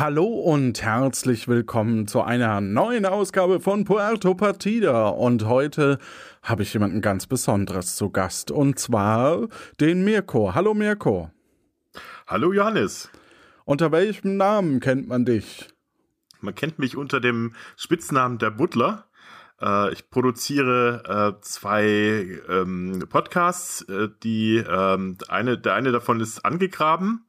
Hallo und herzlich willkommen zu einer neuen Ausgabe von Puerto Partida. Und heute habe ich jemanden ganz Besonderes zu Gast. Und zwar den Mirko. Hallo Mirko. Hallo Johannes. Unter welchem Namen kennt man dich? Man kennt mich unter dem Spitznamen der Butler. Äh, ich produziere äh, zwei ähm, Podcasts, äh, die ähm, eine, der eine davon ist angegraben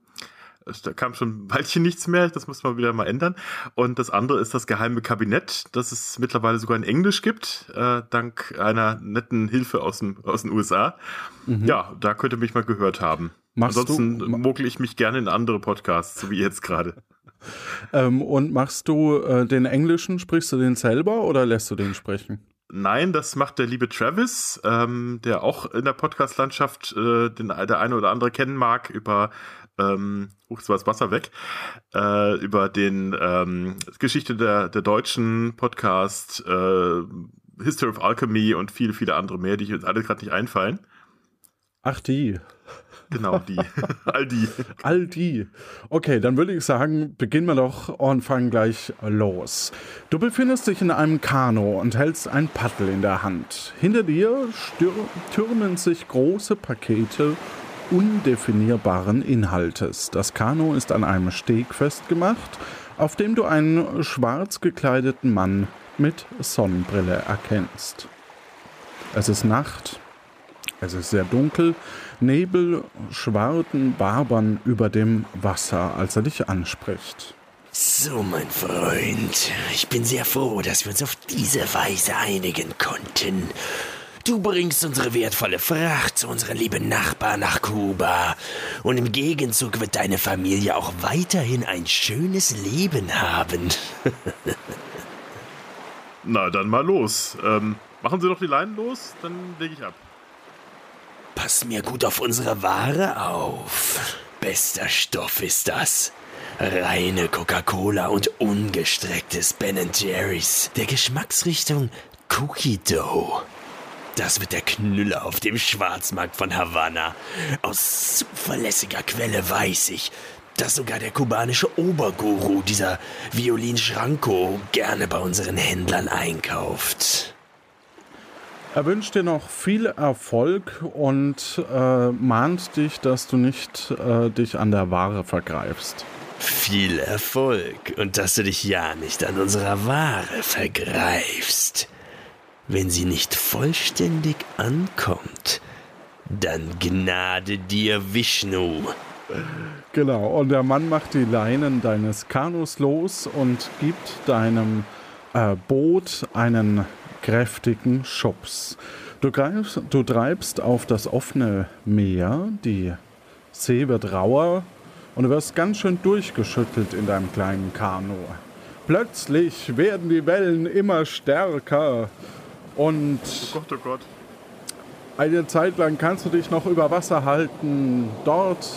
da kam schon ein Weilchen nichts mehr, das muss man wieder mal ändern. Und das andere ist das geheime Kabinett, das es mittlerweile sogar in Englisch gibt, äh, dank einer netten Hilfe aus, dem, aus den USA. Mhm. Ja, da könnte mich mal gehört haben. Machst Ansonsten du, mogel ich mich gerne in andere Podcasts, so wie jetzt gerade. Ähm, und machst du äh, den Englischen, sprichst du den selber oder lässt du den sprechen? Nein, das macht der liebe Travis, ähm, der auch in der Podcast-Landschaft äh, den der eine oder andere kennen mag über ähm, uh, jetzt war das Wasser weg, äh, über den ähm, Geschichte der, der deutschen Podcast, äh, History of Alchemy und viele, viele andere mehr, die jetzt alle gerade nicht einfallen. Ach, die. Genau, die. All die. All die. Okay, dann würde ich sagen, beginnen wir doch und fangen gleich los. Du befindest dich in einem Kano und hältst ein Paddel in der Hand. Hinter dir türmen sich große Pakete undefinierbaren Inhaltes. Das Kanu ist an einem Steg festgemacht, auf dem du einen schwarz gekleideten Mann mit Sonnenbrille erkennst. Es ist Nacht, es ist sehr dunkel, Nebel, Schwarten wabern über dem Wasser, als er dich anspricht. So, mein Freund, ich bin sehr froh, dass wir uns auf diese Weise einigen konnten. Du bringst unsere wertvolle Fracht zu unserem lieben Nachbar nach Kuba. Und im Gegenzug wird deine Familie auch weiterhin ein schönes Leben haben. Na, dann mal los. Ähm, machen Sie doch die Leinen los, dann lege ich ab. Pass mir gut auf unsere Ware auf. Bester Stoff ist das. Reine Coca-Cola und ungestrecktes Ben Jerry's der Geschmacksrichtung Cookie Dough. Das wird der Knüller auf dem Schwarzmarkt von Havanna. Aus zuverlässiger Quelle weiß ich, dass sogar der kubanische Oberguru, dieser Violin Schranko, gerne bei unseren Händlern einkauft. Er wünscht dir noch viel Erfolg und äh, mahnt dich, dass du nicht äh, dich an der Ware vergreifst. Viel Erfolg und dass du dich ja nicht an unserer Ware vergreifst. Wenn sie nicht vollständig ankommt, dann gnade dir Vishnu. Genau, und der Mann macht die Leinen deines Kanus los und gibt deinem äh, Boot einen kräftigen Schubs. Du, greifst, du treibst auf das offene Meer, die See wird rauer und du wirst ganz schön durchgeschüttelt in deinem kleinen Kanu. Plötzlich werden die Wellen immer stärker und oh Gott, oh Gott. eine Zeit lang kannst du dich noch über Wasser halten. Dort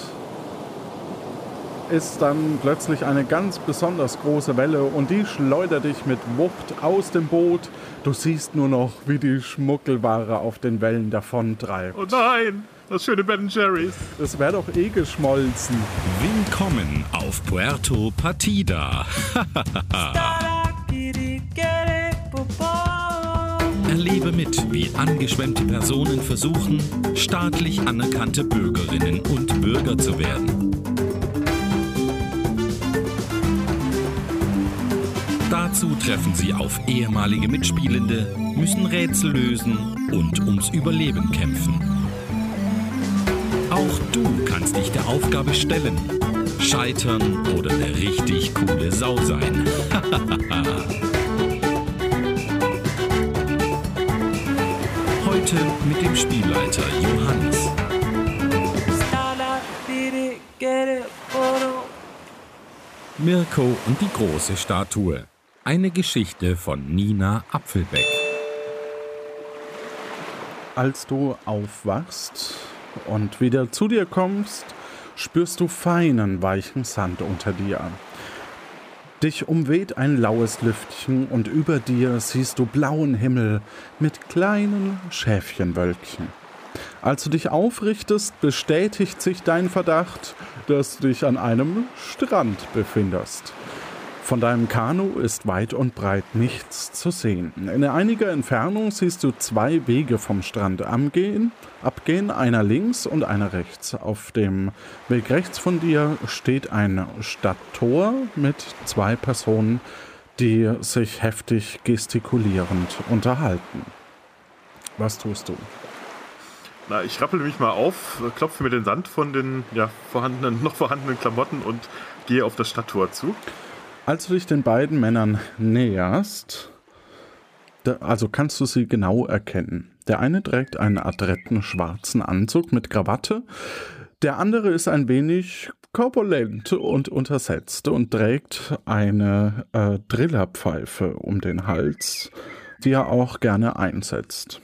ist dann plötzlich eine ganz besonders große Welle und die schleudert dich mit Wucht aus dem Boot. Du siehst nur noch, wie die Schmuggelware auf den Wellen davontreibt. Oh nein, das schöne Ben Jerry's. Das wäre doch eh geschmolzen. Willkommen auf Puerto Partida. Erlebe mit, wie angeschwemmte Personen versuchen, staatlich anerkannte Bürgerinnen und Bürger zu werden. Dazu treffen sie auf ehemalige Mitspielende, müssen Rätsel lösen und ums Überleben kämpfen. Auch du kannst dich der Aufgabe stellen, scheitern oder der richtig coole Sau sein. Heute mit dem Spielleiter Johannes. Mirko und die große Statue. Eine Geschichte von Nina Apfelbeck. Als du aufwachst und wieder zu dir kommst, spürst du feinen, weichen Sand unter dir. Dich umweht ein laues Lüftchen und über dir siehst du blauen Himmel mit kleinen Schäfchenwölkchen. Als du dich aufrichtest, bestätigt sich dein Verdacht, dass du dich an einem Strand befindest. Von deinem Kanu ist weit und breit nichts zu sehen. In einiger Entfernung siehst du zwei Wege vom Strand abgehen, abgehen, einer links und einer rechts. Auf dem Weg rechts von dir steht ein Stadttor mit zwei Personen, die sich heftig gestikulierend unterhalten. Was tust du? Na, ich rappel mich mal auf, klopfe mir den Sand von den ja, vorhandenen, noch vorhandenen Klamotten und gehe auf das Stadttor zu. Als du dich den beiden Männern näherst, also kannst du sie genau erkennen. Der eine trägt einen adretten schwarzen Anzug mit Krawatte, der andere ist ein wenig korpulent und untersetzt und trägt eine äh, Drillerpfeife um den Hals, die er auch gerne einsetzt.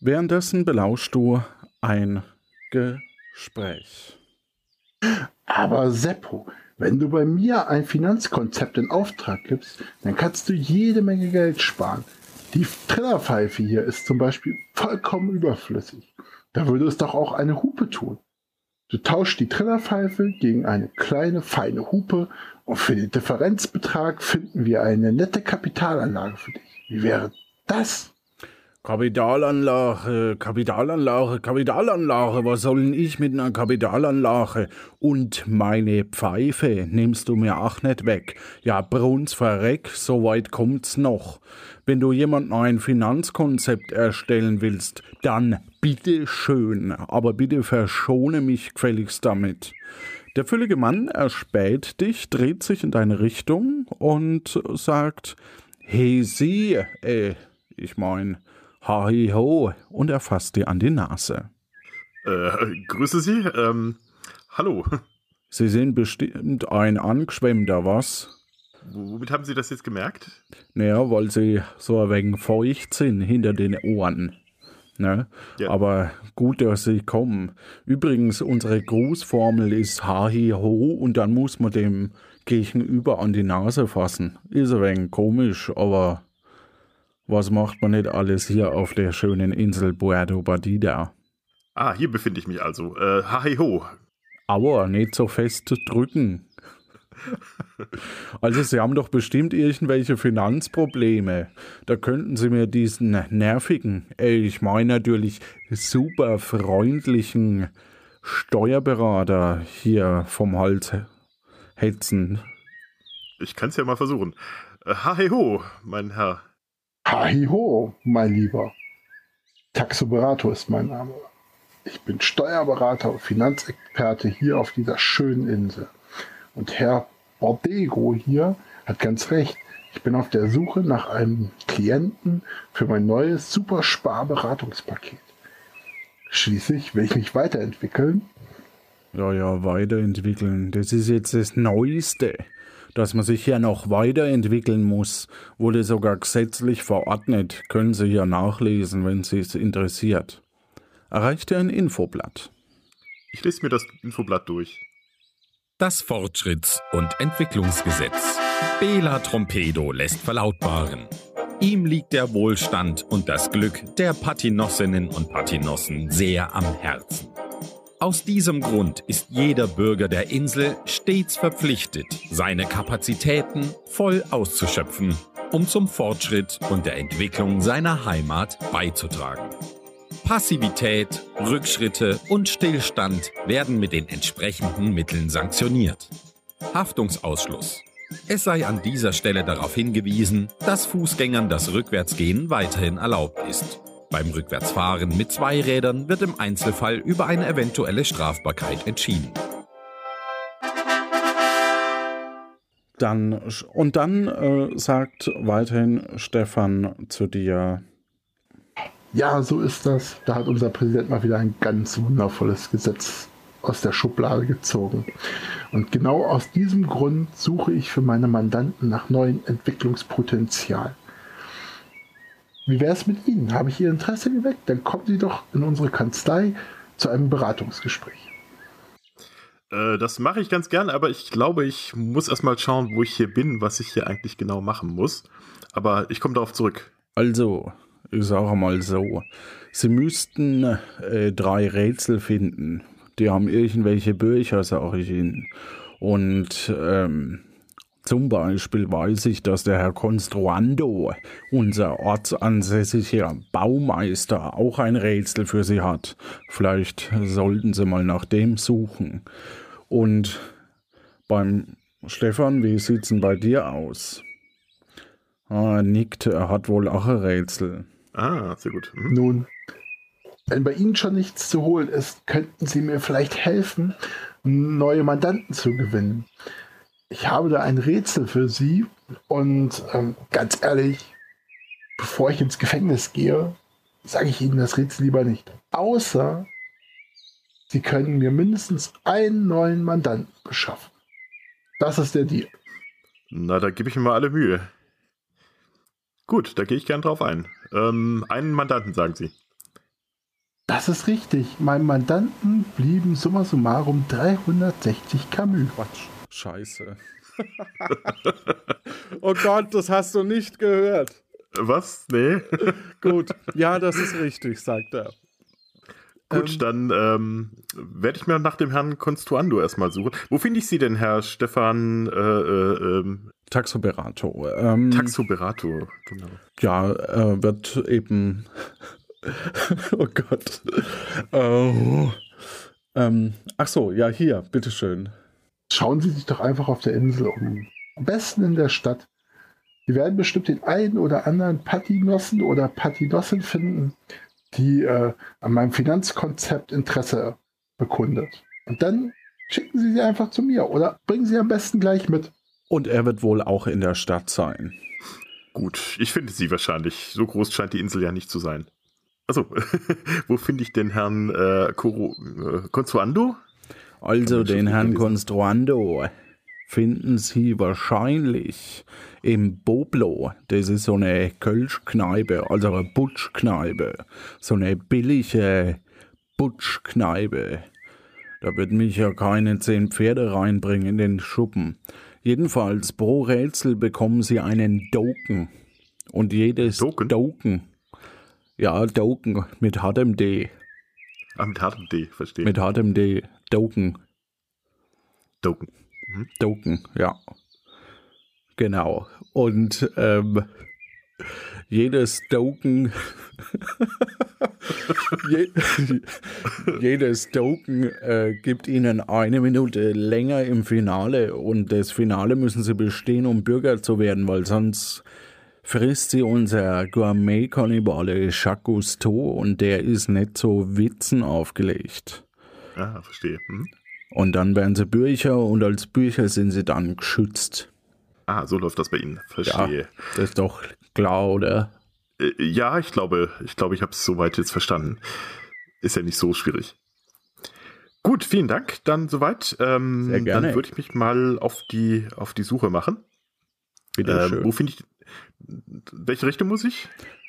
Währenddessen belauschst du ein Gespräch. Aber Seppo, wenn du bei mir ein Finanzkonzept in Auftrag gibst, dann kannst du jede Menge Geld sparen. Die Trillerpfeife hier ist zum Beispiel vollkommen überflüssig. Da würde es doch auch eine Hupe tun. Du tauschst die Trillerpfeife gegen eine kleine, feine Hupe und für den Differenzbetrag finden wir eine nette Kapitalanlage für dich. Wie wäre das? Kapitalanlage, Kapitalanlage, Kapitalanlage, was soll denn ich mit einer Kapitalanlage? Und meine Pfeife nimmst du mir auch nicht weg. Ja, Bruns verreck, so weit kommt's noch. Wenn du jemandem ein Finanzkonzept erstellen willst, dann bitte schön, aber bitte verschone mich gefälligst damit. Der füllige Mann erspäht dich, dreht sich in deine Richtung und sagt, Hey Sie, äh, ich mein, Hi ho, und er fasst dir an die Nase. Äh, grüße Sie, ähm, hallo. Sie sind bestimmt ein Angeschwemmter, was? Womit haben Sie das jetzt gemerkt? Naja, weil Sie so ein wenig feucht sind hinter den Ohren. Ne? Ja. Aber gut, dass Sie kommen. Übrigens, unsere Grußformel ist Hahi ho und dann muss man dem Gegenüber an die Nase fassen. Ist ein wenig komisch, aber was macht man nicht alles hier auf der schönen Insel Puerto Badida? Ah, hier befinde ich mich also. Äh, hi ho. Aua, nicht so fest drücken. Also Sie haben doch bestimmt irgendwelche Finanzprobleme. Da könnten Sie mir diesen nervigen, ich meine natürlich super freundlichen Steuerberater hier vom Hals hetzen. Ich kann es ja mal versuchen. Äh, hi ho, mein Herr. Hi-ho, mein Lieber. Taxoberator ist mein Name. Ich bin Steuerberater und Finanzexperte hier auf dieser schönen Insel. Und Herr Bordego hier hat ganz recht. Ich bin auf der Suche nach einem Klienten für mein neues Super-Spar-Beratungspaket. Schließlich will ich mich weiterentwickeln. Ja, ja, weiterentwickeln. Das ist jetzt das Neueste dass man sich hier noch weiterentwickeln muss, wurde sogar gesetzlich verordnet, können Sie hier nachlesen, wenn Sie es interessiert. Erreichte ein Infoblatt. Ich lese mir das Infoblatt durch. Das Fortschritts- und Entwicklungsgesetz. Bela Trompedo lässt verlautbaren. Ihm liegt der Wohlstand und das Glück der Patinossinnen und Patinossen sehr am Herzen. Aus diesem Grund ist jeder Bürger der Insel stets verpflichtet, seine Kapazitäten voll auszuschöpfen, um zum Fortschritt und der Entwicklung seiner Heimat beizutragen. Passivität, Rückschritte und Stillstand werden mit den entsprechenden Mitteln sanktioniert. Haftungsausschluss. Es sei an dieser Stelle darauf hingewiesen, dass Fußgängern das Rückwärtsgehen weiterhin erlaubt ist. Beim Rückwärtsfahren mit zwei Rädern wird im Einzelfall über eine eventuelle Strafbarkeit entschieden. Dann, und dann äh, sagt weiterhin Stefan zu dir. Ja, so ist das. Da hat unser Präsident mal wieder ein ganz wundervolles Gesetz aus der Schublade gezogen. Und genau aus diesem Grund suche ich für meine Mandanten nach neuem Entwicklungspotenzial. Wie wäre es mit Ihnen? Habe ich Ihr Interesse geweckt? Dann kommen Sie doch in unsere Kanzlei zu einem Beratungsgespräch. Äh, das mache ich ganz gern, aber ich glaube, ich muss erstmal schauen, wo ich hier bin, was ich hier eigentlich genau machen muss. Aber ich komme darauf zurück. Also, ich sage mal so. Sie müssten äh, drei Rätsel finden. Die haben irgendwelche Bücher, sage ich Ihnen. Und ähm, Zum Beispiel weiß ich, dass der Herr Construando, unser ortsansässiger Baumeister, auch ein Rätsel für Sie hat. Vielleicht sollten Sie mal nach dem suchen. Und beim Stefan, wie sieht's denn bei dir aus? Ah, er nickt, er hat wohl auch ein Rätsel. Ah, sehr gut. Mhm. Nun, wenn bei Ihnen schon nichts zu holen ist, könnten Sie mir vielleicht helfen, neue Mandanten zu gewinnen ich habe da ein Rätsel für Sie und ähm, ganz ehrlich, bevor ich ins Gefängnis gehe, sage ich Ihnen das Rätsel lieber nicht. Außer Sie können mir mindestens einen neuen Mandanten beschaffen. Das ist der Deal. Na, da gebe ich mir mal alle Mühe. Gut, da gehe ich gern drauf ein. Ähm, einen Mandanten, sagen Sie. Das ist richtig. Meinem Mandanten blieben summa summarum 360 Camus. Quatsch. Scheiße. oh Gott, das hast du nicht gehört. Was? Nee. Gut, ja, das ist richtig, sagt er. Gut, ähm, dann ähm, werde ich mir nach dem Herrn Konstruando erstmal suchen. Wo finde ich Sie denn, Herr Stefan? Äh, äh, ähm, Taxoberato. Ähm, Taxoberato, genau. Ja, äh, wird eben. oh Gott. Oh. Ähm, ach so, ja, hier, bitteschön. Schauen Sie sich doch einfach auf der Insel um. Am besten in der Stadt. Sie werden bestimmt den einen oder anderen Patinossen oder Patinossin finden, die äh, an meinem Finanzkonzept Interesse bekundet. Und dann schicken Sie sie einfach zu mir oder bringen Sie am besten gleich mit. Und er wird wohl auch in der Stadt sein. Gut, ich finde sie wahrscheinlich. So groß scheint die Insel ja nicht zu sein. Also, wo finde ich den Herrn äh, Coro, äh, Consuando? Also den Herrn Construando finden Sie wahrscheinlich im Boblo. Das ist so eine Kölschkneipe, also eine Butschkneipe. So eine billige Butschkneipe. Da wird mich ja keine zehn Pferde reinbringen in den Schuppen. Jedenfalls pro Rätsel bekommen Sie einen Doken. Und jedes Doken? Doken. Ja, Doken mit hartem D. Ah, mit hartem D, verstehe. Mit hartem D. Doken. Doken. Mhm. Doken, ja. Genau. Und ähm, jedes Doken, je, jedes Doken äh, gibt ihnen eine Minute länger im Finale und das Finale müssen sie bestehen, um Bürger zu werden, weil sonst frisst sie unser Gourmet-Kannibale Jacques Cousteau und der ist nicht so Witzen aufgelegt. Ah, verstehe. Hm. Und dann werden sie Bücher und als Bücher sind sie dann geschützt. Ah, so läuft das bei Ihnen. Verstehe. Ja, das ist doch klar, oder? Äh, ja, ich glaube, ich glaube, ich habe es soweit jetzt verstanden. Ist ja nicht so schwierig. Gut, vielen Dank. Dann soweit. Ähm, Sehr gerne. Dann würde ich mich mal auf die, auf die Suche machen. Bitte ähm, Wo finde ich. Welche Richtung muss ich?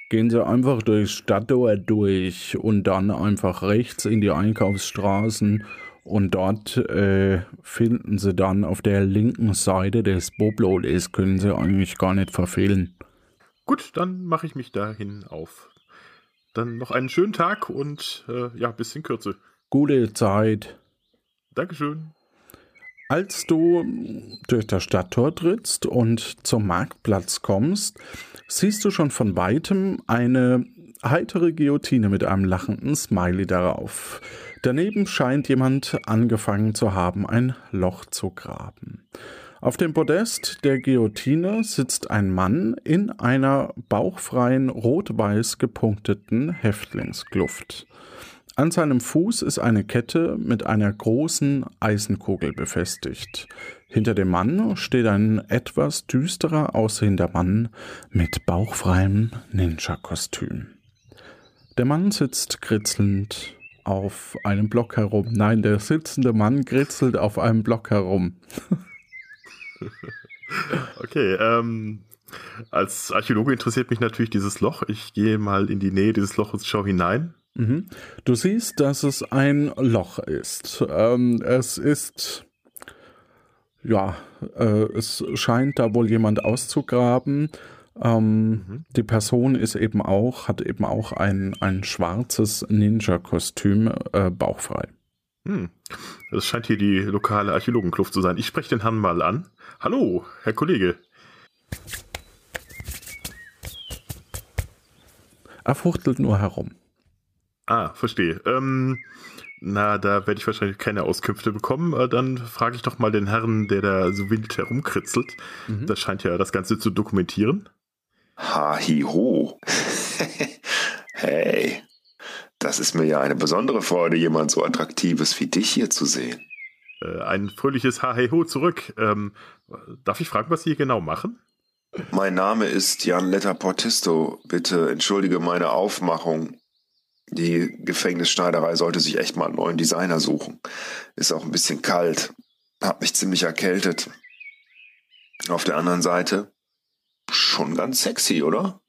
Gehen Sie einfach durch Stadtdauer durch und dann einfach rechts in die Einkaufsstraßen und dort äh, finden Sie dann auf der linken Seite des Boblodes, können Sie eigentlich gar nicht verfehlen. Gut, dann mache ich mich dahin auf. Dann noch einen schönen Tag und äh, ja, bisschen Kürze. Gute Zeit. Dankeschön. Als du durch das Stadttor trittst und zum Marktplatz kommst, siehst du schon von weitem eine heitere Guillotine mit einem lachenden Smiley darauf. Daneben scheint jemand angefangen zu haben, ein Loch zu graben. Auf dem Podest der Guillotine sitzt ein Mann in einer bauchfreien, rot-weiß gepunkteten Häftlingskluft. An seinem Fuß ist eine Kette mit einer großen Eisenkugel befestigt. Hinter dem Mann steht ein etwas düsterer aussehender Mann mit bauchfreiem Ninja-Kostüm. Der Mann sitzt kritzelnd auf einem Block herum. Nein, der sitzende Mann kritzelt auf einem Block herum. okay, ähm, als Archäologe interessiert mich natürlich dieses Loch. Ich gehe mal in die Nähe dieses Loches, schaue hinein. Mhm. Du siehst, dass es ein Loch ist. Ähm, es ist, ja, äh, es scheint da wohl jemand auszugraben. Ähm, mhm. Die Person ist eben auch, hat eben auch ein, ein schwarzes Ninja-Kostüm, äh, bauchfrei. Hm. Das scheint hier die lokale Archäologenkluft zu sein. Ich spreche den Herrn mal an. Hallo, Herr Kollege. Er fuchtelt nur herum. Ah, verstehe. Ähm, na, da werde ich wahrscheinlich keine Auskünfte bekommen. Äh, dann frage ich doch mal den Herrn, der da so wild herumkritzelt. Mhm. Das scheint ja das Ganze zu dokumentieren. Ha, hi, ho. hey, das ist mir ja eine besondere Freude, jemand so attraktives wie dich hier zu sehen. Äh, ein fröhliches Ha, hey, ho zurück. Ähm, darf ich fragen, was Sie hier genau machen? Mein Name ist Jan Letter Portisto. Bitte entschuldige meine Aufmachung. Die Gefängnisschneiderei sollte sich echt mal einen neuen Designer suchen. Ist auch ein bisschen kalt. Hab mich ziemlich erkältet. Auf der anderen Seite schon ganz sexy, oder?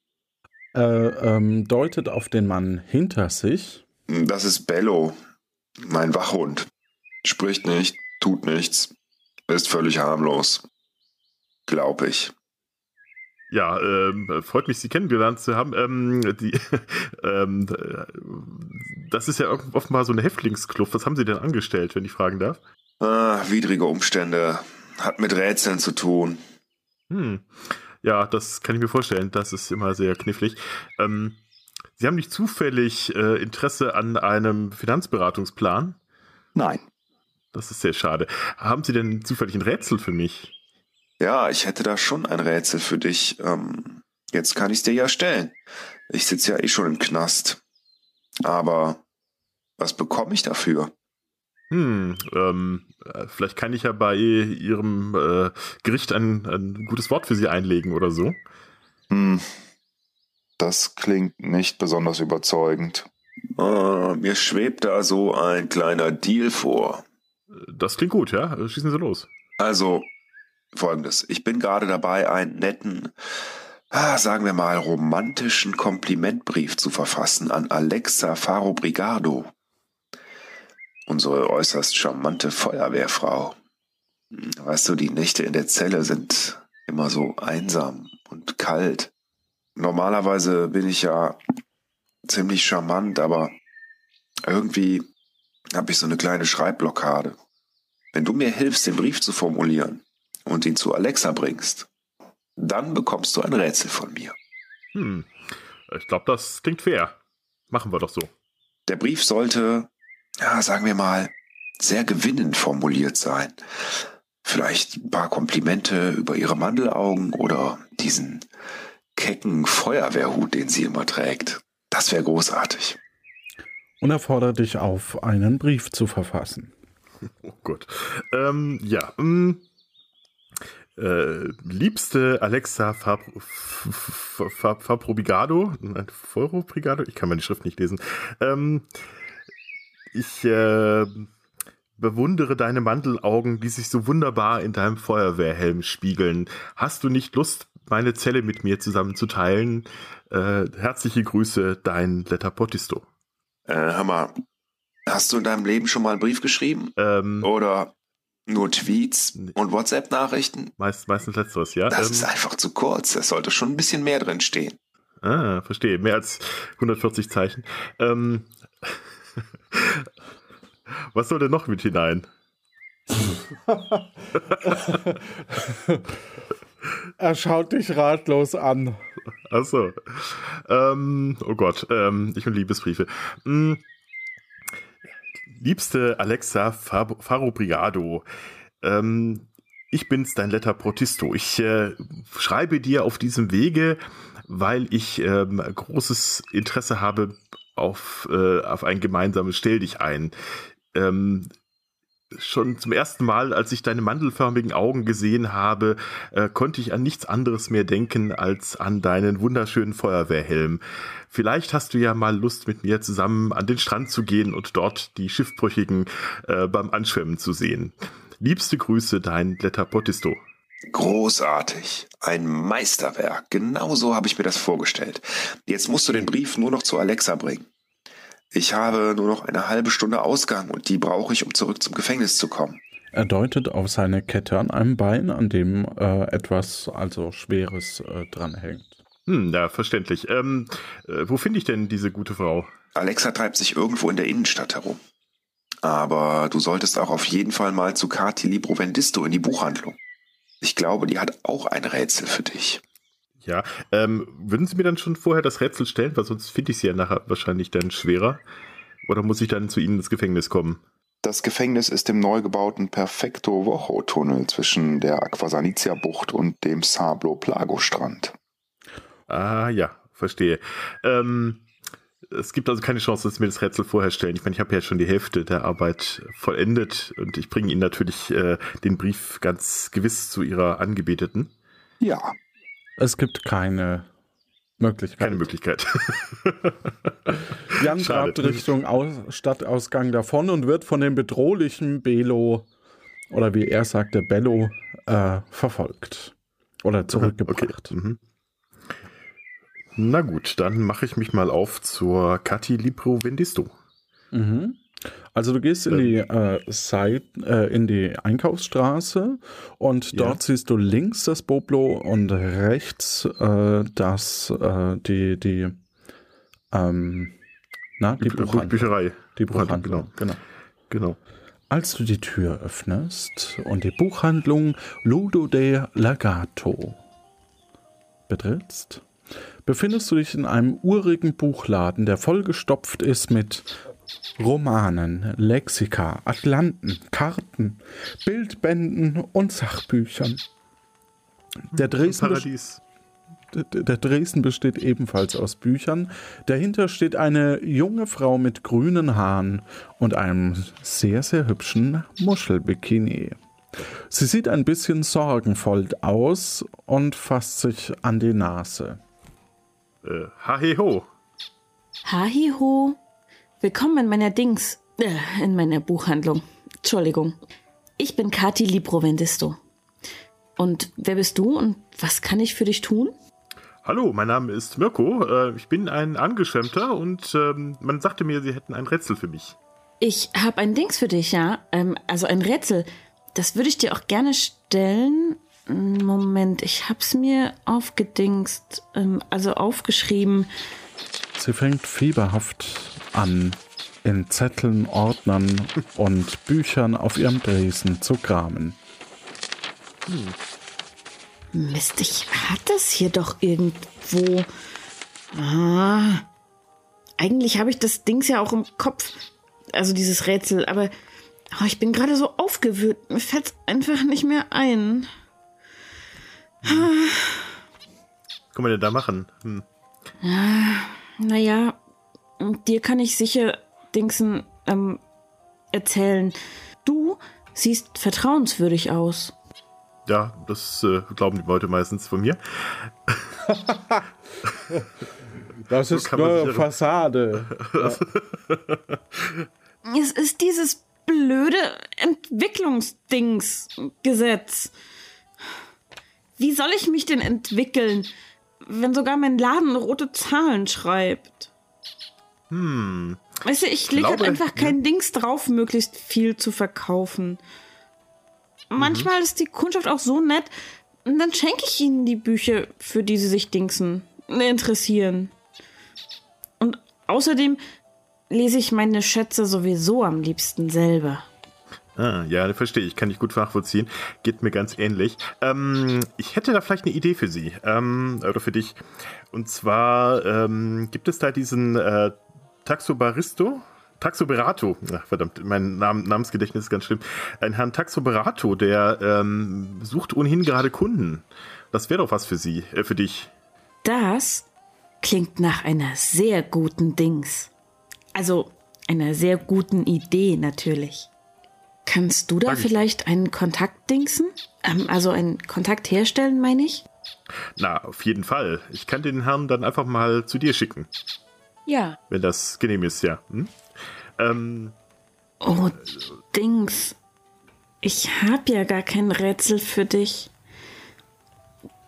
Äh, ähm, deutet auf den Mann hinter sich. Das ist Bello, mein Wachhund. Spricht nicht, tut nichts, ist völlig harmlos. Glaub ich. Ja, ähm, freut mich, Sie kennengelernt zu haben. Ähm, die, ähm, das ist ja offenbar so eine Häftlingskluft. Was haben Sie denn angestellt, wenn ich fragen darf? Ah, widrige Umstände. Hat mit Rätseln zu tun. Hm. Ja, das kann ich mir vorstellen. Das ist immer sehr knifflig. Ähm, Sie haben nicht zufällig äh, Interesse an einem Finanzberatungsplan? Nein. Das ist sehr schade. Haben Sie denn zufällig ein Rätsel für mich? Ja, ich hätte da schon ein Rätsel für dich. Ähm, jetzt kann ich es dir ja stellen. Ich sitze ja eh schon im Knast. Aber was bekomme ich dafür? Hm, ähm, äh, vielleicht kann ich ja bei Ihrem äh, Gericht ein, ein gutes Wort für Sie einlegen oder so. Hm, das klingt nicht besonders überzeugend. Oh, mir schwebt da so ein kleiner Deal vor. Das klingt gut, ja? Schießen Sie los. Also, folgendes. Ich bin gerade dabei, einen netten, ah, sagen wir mal, romantischen Komplimentbrief zu verfassen an Alexa Faro Brigado unsere äußerst charmante Feuerwehrfrau. Weißt du, die Nächte in der Zelle sind immer so einsam und kalt. Normalerweise bin ich ja ziemlich charmant, aber irgendwie habe ich so eine kleine Schreibblockade. Wenn du mir hilfst, den Brief zu formulieren und ihn zu Alexa bringst, dann bekommst du ein Rätsel von mir. Hm, ich glaube, das klingt fair. Machen wir doch so. Der Brief sollte ja, sagen wir mal, sehr gewinnend formuliert sein. Vielleicht ein paar Komplimente über ihre Mandelaugen oder diesen kecken Feuerwehrhut, den sie immer trägt. Das wäre großartig. Und er fordert dich auf, einen Brief zu verfassen. Oh Gott. Ähm, ja. Ähm, äh, liebste Alexa Fabro, Fabrobigado, Feurobrigado, ich kann meine Schrift nicht lesen. Ähm, ich äh, bewundere deine Mandelaugen, die sich so wunderbar in deinem Feuerwehrhelm spiegeln. Hast du nicht Lust, meine Zelle mit mir zusammen zu teilen? Äh, herzliche Grüße, dein Letterpottisto. Äh, hör mal, hast du in deinem Leben schon mal einen Brief geschrieben? Ähm, Oder nur Tweets und WhatsApp-Nachrichten? Meist, meistens letzteres, ja. Das ähm, ist einfach zu kurz. Da sollte schon ein bisschen mehr drin stehen. Ah, verstehe. Mehr als 140 Zeichen. Ähm, Was soll denn noch mit hinein? er schaut dich ratlos an. Achso. Ähm, oh Gott, ähm, ich und Liebesbriefe. Hm. Liebste Alexa Fab Faro Brigado, ähm, ich bin's, dein Letter Protisto. Ich äh, schreibe dir auf diesem Wege, weil ich ähm, großes Interesse habe, auf, äh, auf ein gemeinsames Stell dich ein. Ähm, schon zum ersten Mal, als ich deine mandelförmigen Augen gesehen habe, äh, konnte ich an nichts anderes mehr denken als an deinen wunderschönen Feuerwehrhelm. Vielleicht hast du ja mal Lust, mit mir zusammen an den Strand zu gehen und dort die Schiffbrüchigen äh, beim Anschwemmen zu sehen. Liebste Grüße, dein Letter Pottisto. Großartig. Ein Meisterwerk. Genau so habe ich mir das vorgestellt. Jetzt musst du den Brief nur noch zu Alexa bringen. Ich habe nur noch eine halbe Stunde Ausgang und die brauche ich, um zurück zum Gefängnis zu kommen. Er deutet auf seine Kette an einem Bein, an dem äh, etwas also Schweres äh, dranhängt. Hm, ja, verständlich. Ähm, äh, wo finde ich denn diese gute Frau? Alexa treibt sich irgendwo in der Innenstadt herum. Aber du solltest auch auf jeden Fall mal zu Kati Libro Vendisto in die Buchhandlung. Ich glaube, die hat auch ein Rätsel für dich. Ja, ähm, würden Sie mir dann schon vorher das Rätsel stellen, weil sonst finde ich sie ja nachher wahrscheinlich dann schwerer. Oder muss ich dann zu Ihnen ins Gefängnis kommen? Das Gefängnis ist im neu gebauten Perfecto Vojo Tunnel zwischen der Aquasanitia Bucht und dem Sablo Plago Strand. Ah ja, verstehe. Ähm, es gibt also keine Chance, dass Sie mir das Rätsel vorher stellen. Ich meine, ich habe ja schon die Hälfte der Arbeit vollendet und ich bringe Ihnen natürlich äh, den Brief ganz gewiss zu Ihrer Angebeteten. Ja, Es gibt keine Möglichkeit. Keine Möglichkeit. Jan trabt Richtung Aus Stadtausgang davon und wird von dem bedrohlichen Belo, oder wie er sagte, Bello, äh, verfolgt. Oder zurückgebracht. Okay. Mhm. Na gut, dann mache ich mich mal auf zur Cati Libro Vendisto. Mhm. Also du gehst in die, äh, Seit, äh, in die Einkaufsstraße und Ja. dort siehst du links das Boblo und rechts äh, das, äh, die, die, ähm, na, die, Bü- Buchhandlung. Bücherei. Die Buchhandlung, Buchhandlung, genau. Genau. Als du die Tür öffnest und die Buchhandlung Ludo de Lagato betrittst, befindest du dich in einem urigen Buchladen, der vollgestopft ist mit Romanen, Lexika, Atlanten, Karten, Bildbänden und Sachbüchern. Der Dresden, bes- Paradies. der der Dresden besteht ebenfalls aus Büchern. Dahinter steht eine junge Frau mit grünen Haaren und einem sehr, sehr hübschen Muschelbikini. Sie sieht ein bisschen sorgenvoll aus und fasst sich an die Nase. Äh, ha he ho. Hahiho. Willkommen in meiner Dings, äh, in meiner Buchhandlung. Entschuldigung. Ich bin Kati Librovendisto. Und wer bist du und was kann ich für dich tun? Hallo, mein Name ist Mirko. Äh, ich bin ein Angeschwemmter und ähm, man sagte mir, Sie hätten ein Rätsel für mich. Ich habe ein Dings für dich, ja. Ähm, also ein Rätsel. Das würde ich dir auch gerne stellen. Moment, ich hab's mir aufgedingst, ähm, also aufgeschrieben. Sie fängt fieberhaft an, in Zetteln, Ordnern und Büchern auf ihrem Dresen zu kramen. Mist, ich hatte das hier doch irgendwo. Ah. Eigentlich habe ich das Dings ja auch im Kopf. Also dieses Rätsel, aber oh, ich bin gerade so aufgewühlt. Mir fällt einfach nicht mehr ein. Was kann man denn da machen? Hm. Naja, dir kann ich sicher Dingsen ähm, erzählen. Du siehst vertrauenswürdig aus. Ja, das äh, glauben die Leute meistens von mir. Das ist nur Fassade. Es ist dieses blöde Entwicklungsdings-Gesetz. Wie soll ich mich denn entwickeln, wenn sogar mein Laden rote Zahlen schreibt? Hm. Weißt du, ich lege halt einfach kein Dings drauf, möglichst viel zu verkaufen. Manchmal ist die Kundschaft auch so nett, und dann schenke ich ihnen die Bücher, für die sie sich Dingsen interessieren. Und außerdem lese ich meine Schätze sowieso am liebsten selber. Ah, ja, verstehe ich, kann ich gut nachvollziehen. Geht mir ganz ähnlich. Ähm, ich hätte da vielleicht eine Idee für Sie ähm, oder für dich. Und zwar ähm, gibt es da diesen äh, Taxobaristo? Taxoberato, Ach, verdammt, mein Nam Namensgedächtnis ist ganz schlimm. Ein Herrn Taxoberato, der ähm, sucht ohnehin gerade Kunden. Das wäre doch was für Sie, äh, für dich. Das klingt nach einer sehr guten Dings. Also einer sehr guten Idee natürlich. Kannst du da vielleicht einen Kontakt dingsen? Ähm, also einen Kontakt herstellen, meine ich? Na, auf jeden Fall. Ich kann den Herrn dann einfach mal zu dir schicken, Ja. wenn das genehm ist, ja. Hm? Ähm, Oh, Dings. Ich hab ja gar kein Rätsel für dich.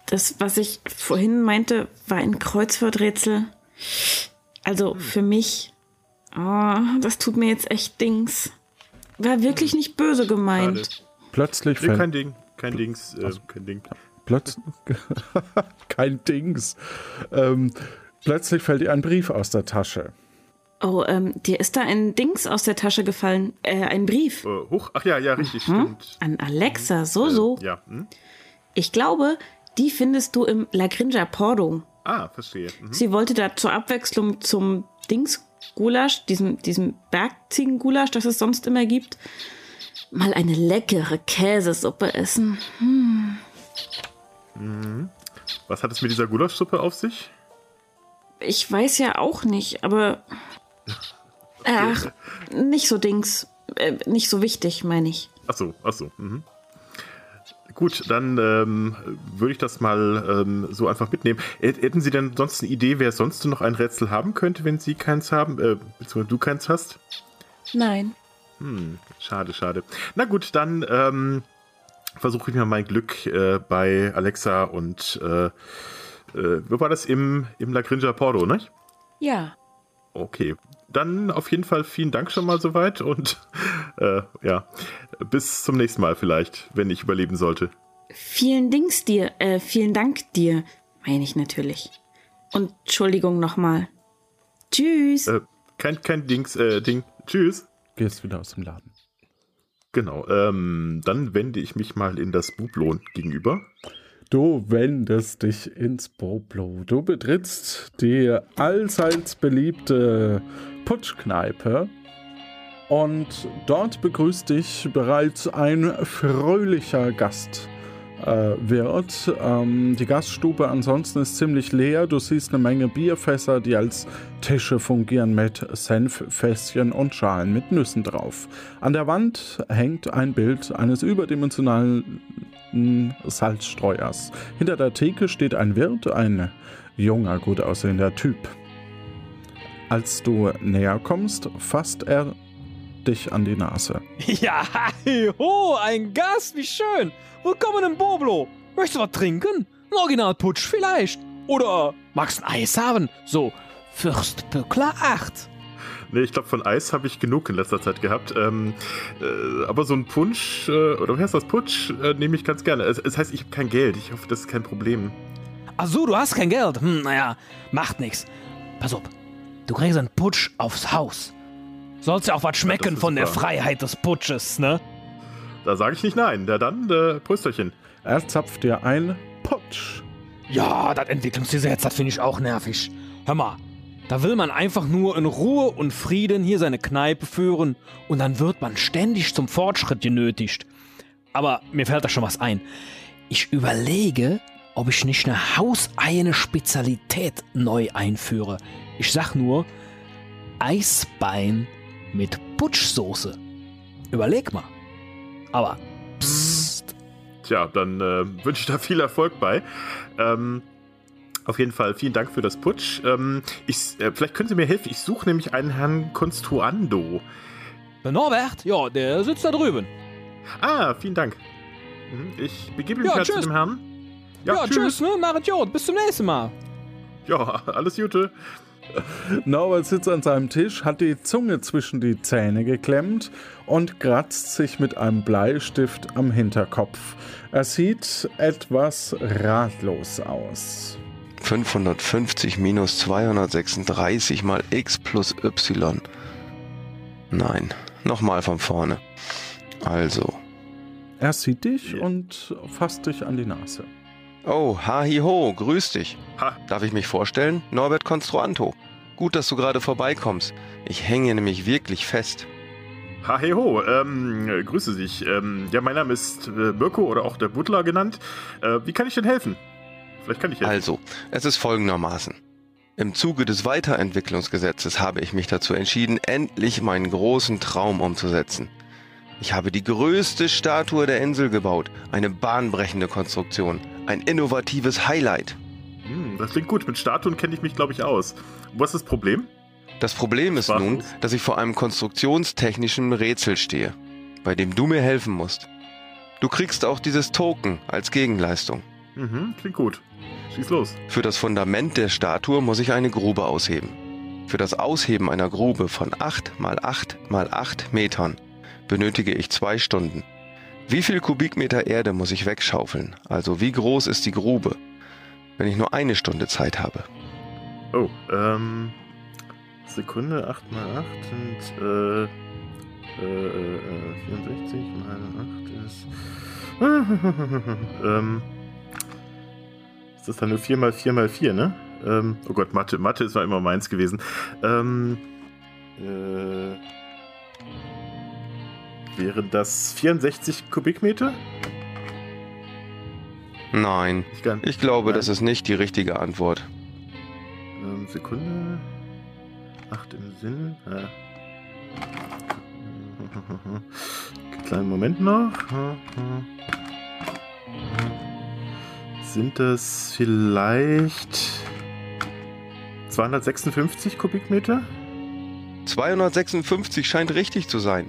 Das, was ich vorhin meinte, war ein Kreuzworträtsel. Also für mich. Oh, das tut mir jetzt echt Dings. War wirklich nicht böse schade. gemeint. Plötzlich Nee, fällt kein Ding, kein Dings, äh, kein Ding. Plötz kein Dings. Ähm, plötzlich fällt ihr ein Brief aus der Tasche. Oh, ähm, dir ist da ein Dings aus der Tasche gefallen. Äh, ein Brief. Äh, hoch, ach ja, ja, richtig, Hm? stimmt. An Alexa, so, so. Ja. Hm? Ich glaube, die findest du im La Grinja Pordo. Ah, verstehe. Mhm. Sie wollte da zur Abwechslung zum Dings-Gulasch, diesem, diesem Bergziegen-Gulasch, das es sonst immer gibt, mal eine leckere Käsesuppe essen. Was hat es mit dieser Gulaschsuppe auf sich? Ich weiß ja auch nicht, aber. Ach, nicht so Dings. Äh, nicht so wichtig, meine ich. Ach so, ach so. Mhm. Gut, dann ähm, würde ich das mal ähm, so einfach mitnehmen. Hät- Hätten Sie denn sonst eine Idee, wer sonst noch ein Rätsel haben könnte, wenn Sie keins haben, äh, beziehungsweise du keins hast? Nein. Hm, schade, schade. Na gut, dann ähm, versuche ich mal mein Glück äh, bei Alexa und äh, äh, wo war das? Im, im La Grinja Porto, ne? Ja. Okay. Dann auf jeden Fall vielen Dank schon mal soweit und äh, ja, bis zum nächsten Mal vielleicht, wenn ich überleben sollte. Vielen Dings dir, äh, vielen Dank dir, meine ich natürlich. Und Entschuldigung nochmal. Tschüss. Äh, kein, kein Dings, äh, Ding. Tschüss. Gehst wieder aus dem Laden. Genau, ähm, dann wende ich mich mal in das Bublon gegenüber. Du wendest dich ins Boblo. Du betrittst die allseits beliebte Putschkneipe. Und dort begrüßt dich bereits ein fröhlicher Gast. Äh, Wirt. Ähm, die Gaststube ansonsten ist ziemlich leer. Du siehst eine Menge Bierfässer, die als Tische fungieren mit Senffässchen und Schalen mit Nüssen drauf. An der Wand hängt ein Bild eines überdimensionalen Salzstreuers. Hinter der Theke steht ein Wirt, ein junger, gut aussehender Typ. Als du näher kommst, fasst er dich an die Nase. Ja, ho, ein Gast, wie schön. Willkommen im Boblo. Möchtest du was trinken? Ein Originalputsch vielleicht. Oder magst ein Eis haben? So, Fürstböckler 8. Nee, ich glaube, von Eis habe ich genug in letzter Zeit gehabt. Ähm, äh, aber so ein Punsch, äh, oder wie heißt das, Putsch, äh, nehme ich ganz gerne. Es, es heißt, ich habe kein Geld. Ich hoffe, das ist kein Problem. Ach so, du hast kein Geld. Hm, naja, macht nix. Pass auf, du kriegst einen Putsch aufs Haus. Sollst ja auch was schmecken ist von der super. Freiheit des Putsches, ne? Da sage ich nicht nein. Ja, dann, äh, Prösterchen. Er zapft dir ein Putsch. Ja, das Entwicklungsgesetz, das finde ich auch nervig. Hör mal, da will man einfach nur in Ruhe und Frieden hier seine Kneipe führen und dann wird man ständig zum Fortschritt genötigt. Aber mir fällt da schon was ein. Ich überlege, ob ich nicht eine hauseigene Spezialität neu einführe. Ich sag nur Eisbein mit Putschsoße. Überleg mal. Aber psst. Tja, dann äh, wünsche ich da viel Erfolg bei. Ähm, auf jeden Fall vielen Dank für das Putsch. Ähm, ich, äh, vielleicht können Sie mir helfen. Ich suche nämlich einen Herrn Construando. Der Norbert, ja, der sitzt da drüben. Ah, vielen Dank. Mhm, Ich begebe mich Ja, zu tschüss. dem Herrn. Ja, tschüss, ne? Machet Jod. Bis zum nächsten Mal. Ja, alles Gute. Norbert sitzt an seinem Tisch, hat die Zunge zwischen die Zähne geklemmt und kratzt sich mit einem Bleistift am Hinterkopf. Er sieht etwas ratlos aus. 550 minus 236 mal x plus y. Nein, nochmal von vorne. Also. Er sieht dich und fasst dich an die Nase. Oh, hi ho, grüß dich. Ha. Darf ich mich vorstellen? Norbert Construanto. Gut, dass du gerade vorbeikommst. Ich hänge nämlich wirklich fest. Ha, hey ho, ähm, äh, grüße dich. Ähm, ja, mein Name ist äh, Mirko oder auch der Butler genannt. Äh, wie kann ich denn helfen? Vielleicht kann ich helfen. Also, es ist folgendermaßen. Im Zuge des Weiterentwicklungsgesetzes habe ich mich dazu entschieden, endlich meinen großen Traum umzusetzen. Ich habe die größte Statue der Insel gebaut, eine bahnbrechende Konstruktion, ein innovatives Highlight. Hm, das klingt gut. Mit Statuen kenne ich mich, glaube ich, aus. Was ist das Problem? Das Problem ist Was nun, dass ich vor einem konstruktionstechnischen Rätsel stehe, bei dem du mir helfen musst. Du kriegst auch dieses Token als Gegenleistung. Mhm, klingt gut. Schieß los. Für das Fundament der Statue muss ich eine Grube ausheben. Für das Ausheben einer Grube von 8 mal 8 mal 8 Metern benötige ich zwei Stunden. Wie viel Kubikmeter Erde muss ich wegschaufeln? Also wie groß ist die Grube, wenn ich nur eine Stunde Zeit habe? Oh, ähm. Sekunde, 8 mal 8 sind äh, äh, äh, 64 mal 8 ist. ähm, ist das dann nur 4 mal 4 mal 4, ne? Ähm, oh Gott, Mathe, Mathe ist mal immer meins gewesen. Ähm, äh, wären das 64 Kubikmeter? Nein, Ich, ich glaube, Nein. das ist nicht die richtige Antwort. Ähm, Sekunde. 8 im Sinn. Äh. Kleinen Moment noch. Sind das vielleicht 256 Kubikmeter? 256 scheint richtig zu sein.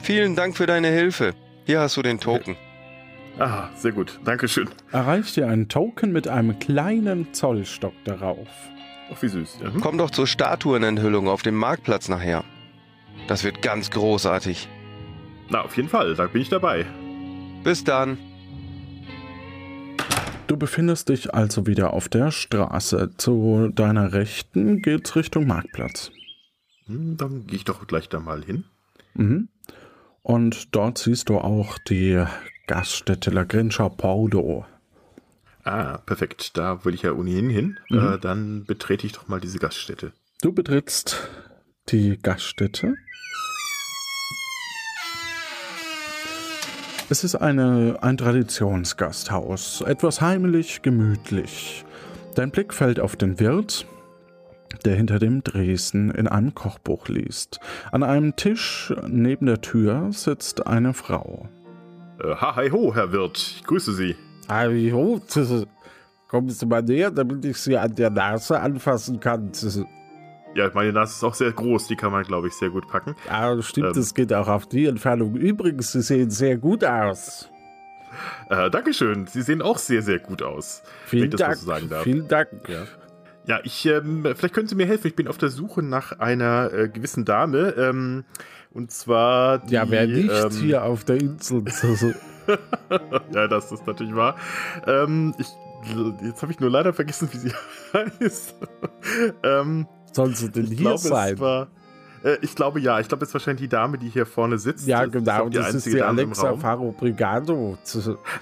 Vielen Dank für deine Hilfe. Hier hast du den Token. Ah, sehr gut. Dankeschön. Erreicht ihr einen Token mit einem kleinen Zollstock darauf. Ach, wie süß. Ja, hm? Komm doch zur Statuenenthüllung auf dem Marktplatz nachher. Das wird ganz großartig. Na, auf jeden Fall. Da bin ich dabei. Bis dann. Du befindest dich also wieder auf der Straße. Zu deiner Rechten geht's Richtung Marktplatz. Hm, dann gehe ich doch gleich da mal hin. Mhm. Und dort siehst du auch die Gaststätte La Grincha Pordo. Ah, perfekt. Da will ich ja ohnehin hin. Mhm. Äh, dann betrete ich doch mal diese Gaststätte. Du betrittst die Gaststätte. Es ist eine, ein Traditionsgasthaus, etwas heimlich, gemütlich. Dein Blick fällt auf den Wirt, der hinter dem Dresden in einem Kochbuch liest. An einem Tisch neben der Tür sitzt eine Frau. Äh, ha, hi, ho, Herr Wirt. Ich grüße Sie. Hallo, kommen Sie mal näher, damit ich Sie an der Nase anfassen kann. Ja, meine Nase ist auch sehr groß. Die kann man, glaube ich, sehr gut packen. Ja, stimmt, Ähm. das geht auch auf die Entfernung. Übrigens, Sie sehen sehr gut aus. Äh, Dankeschön. Sie sehen auch sehr, sehr gut aus. wenn Vielen ich das mal Dank. so sagen darf. Vielen Dank. Ja. Ja, ich, ähm, vielleicht können Sie mir helfen. Ich bin auf der Suche nach einer äh, gewissen Dame. Ähm, und zwar die, Ja, wer nicht ähm, hier auf der Insel. ja, das ist natürlich wahr. Ähm, ich, jetzt habe ich nur leider vergessen, wie sie heißt. ähm, Soll sie denn hier glaube, sein? war. Äh, ich glaube ja. Ich glaube, es ist wahrscheinlich die Dame, die hier vorne sitzt. ja, Das ist genau. die Das ist die Alexa. Faro Brigado.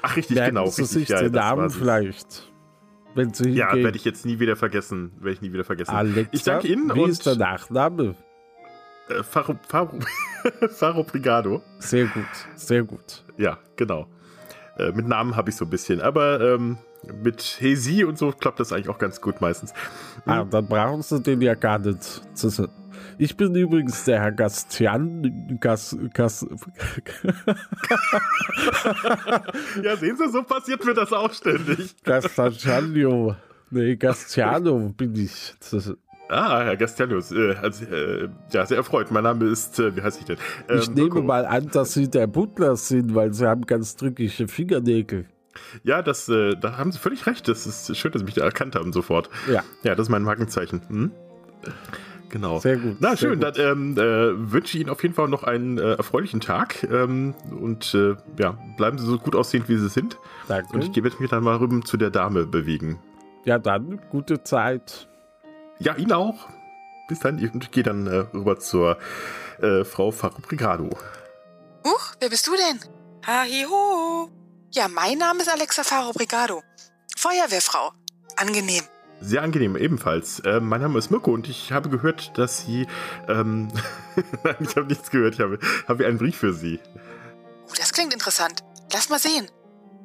Ach, richtig, Merken genau. Sie Richtig, sich ja, den Namen vielleicht. Wenn Sie Ja, werde ich jetzt nie wieder vergessen. Werde ich nie wieder vergessen. Alexa, ich danke Ihnen wie und ist der Nachname? äh, Faro, Faro, Faro Brigado. Sehr gut, sehr gut. Ja, genau. Äh, mit Namen habe ich so ein bisschen, aber ähm, mit Hesi und so klappt das eigentlich auch ganz gut meistens. Ah, dann brauchen Sie den ja gar nicht. zu- Ich bin übrigens der Herr Gastian. Gas, Gas, Ja, sehen Sie, so passiert mir das auch ständig. Gastanciano. Nee, Gastiano bin ich. Ah, Herr Gastellius, äh, also, äh, ja, sehr erfreut. Mein Name ist, äh, wie heiße ich denn? Ich Ähm, nehme Mirko. mal an, dass Sie der Butler sind, weil Sie haben ganz drückige Fingernägel. Ja, das, äh, da haben Sie völlig recht. Das ist schön, dass Sie mich da erkannt haben sofort. Ja, Ja, das ist mein Markenzeichen. Hm? Genau. sehr gut. Na sehr schön, gut. dann ähm, äh, wünsche ich Ihnen auf jeden Fall noch einen äh, erfreulichen Tag ähm, und äh, ja, bleiben Sie so gut aussehend, wie Sie sind. Danke. Und ich werde mich dann mal rüber zu der Dame bewegen. Ja, dann gute Zeit. Ja, Ihnen auch. Bis dann. Und ich gehe dann äh, rüber zur äh, Frau Fabricado. Huch, wer bist du denn? Hahiho. Ja, mein Name ist Alexa Faro Brigado. Feuerwehrfrau. Angenehm. Sehr angenehm, ebenfalls. Äh, mein Name ist Mirko und ich habe gehört, dass Sie. Ähm, Nein, ich habe nichts gehört. Ich habe, habe einen Brief für Sie. Oh, das klingt interessant. Lass mal sehen.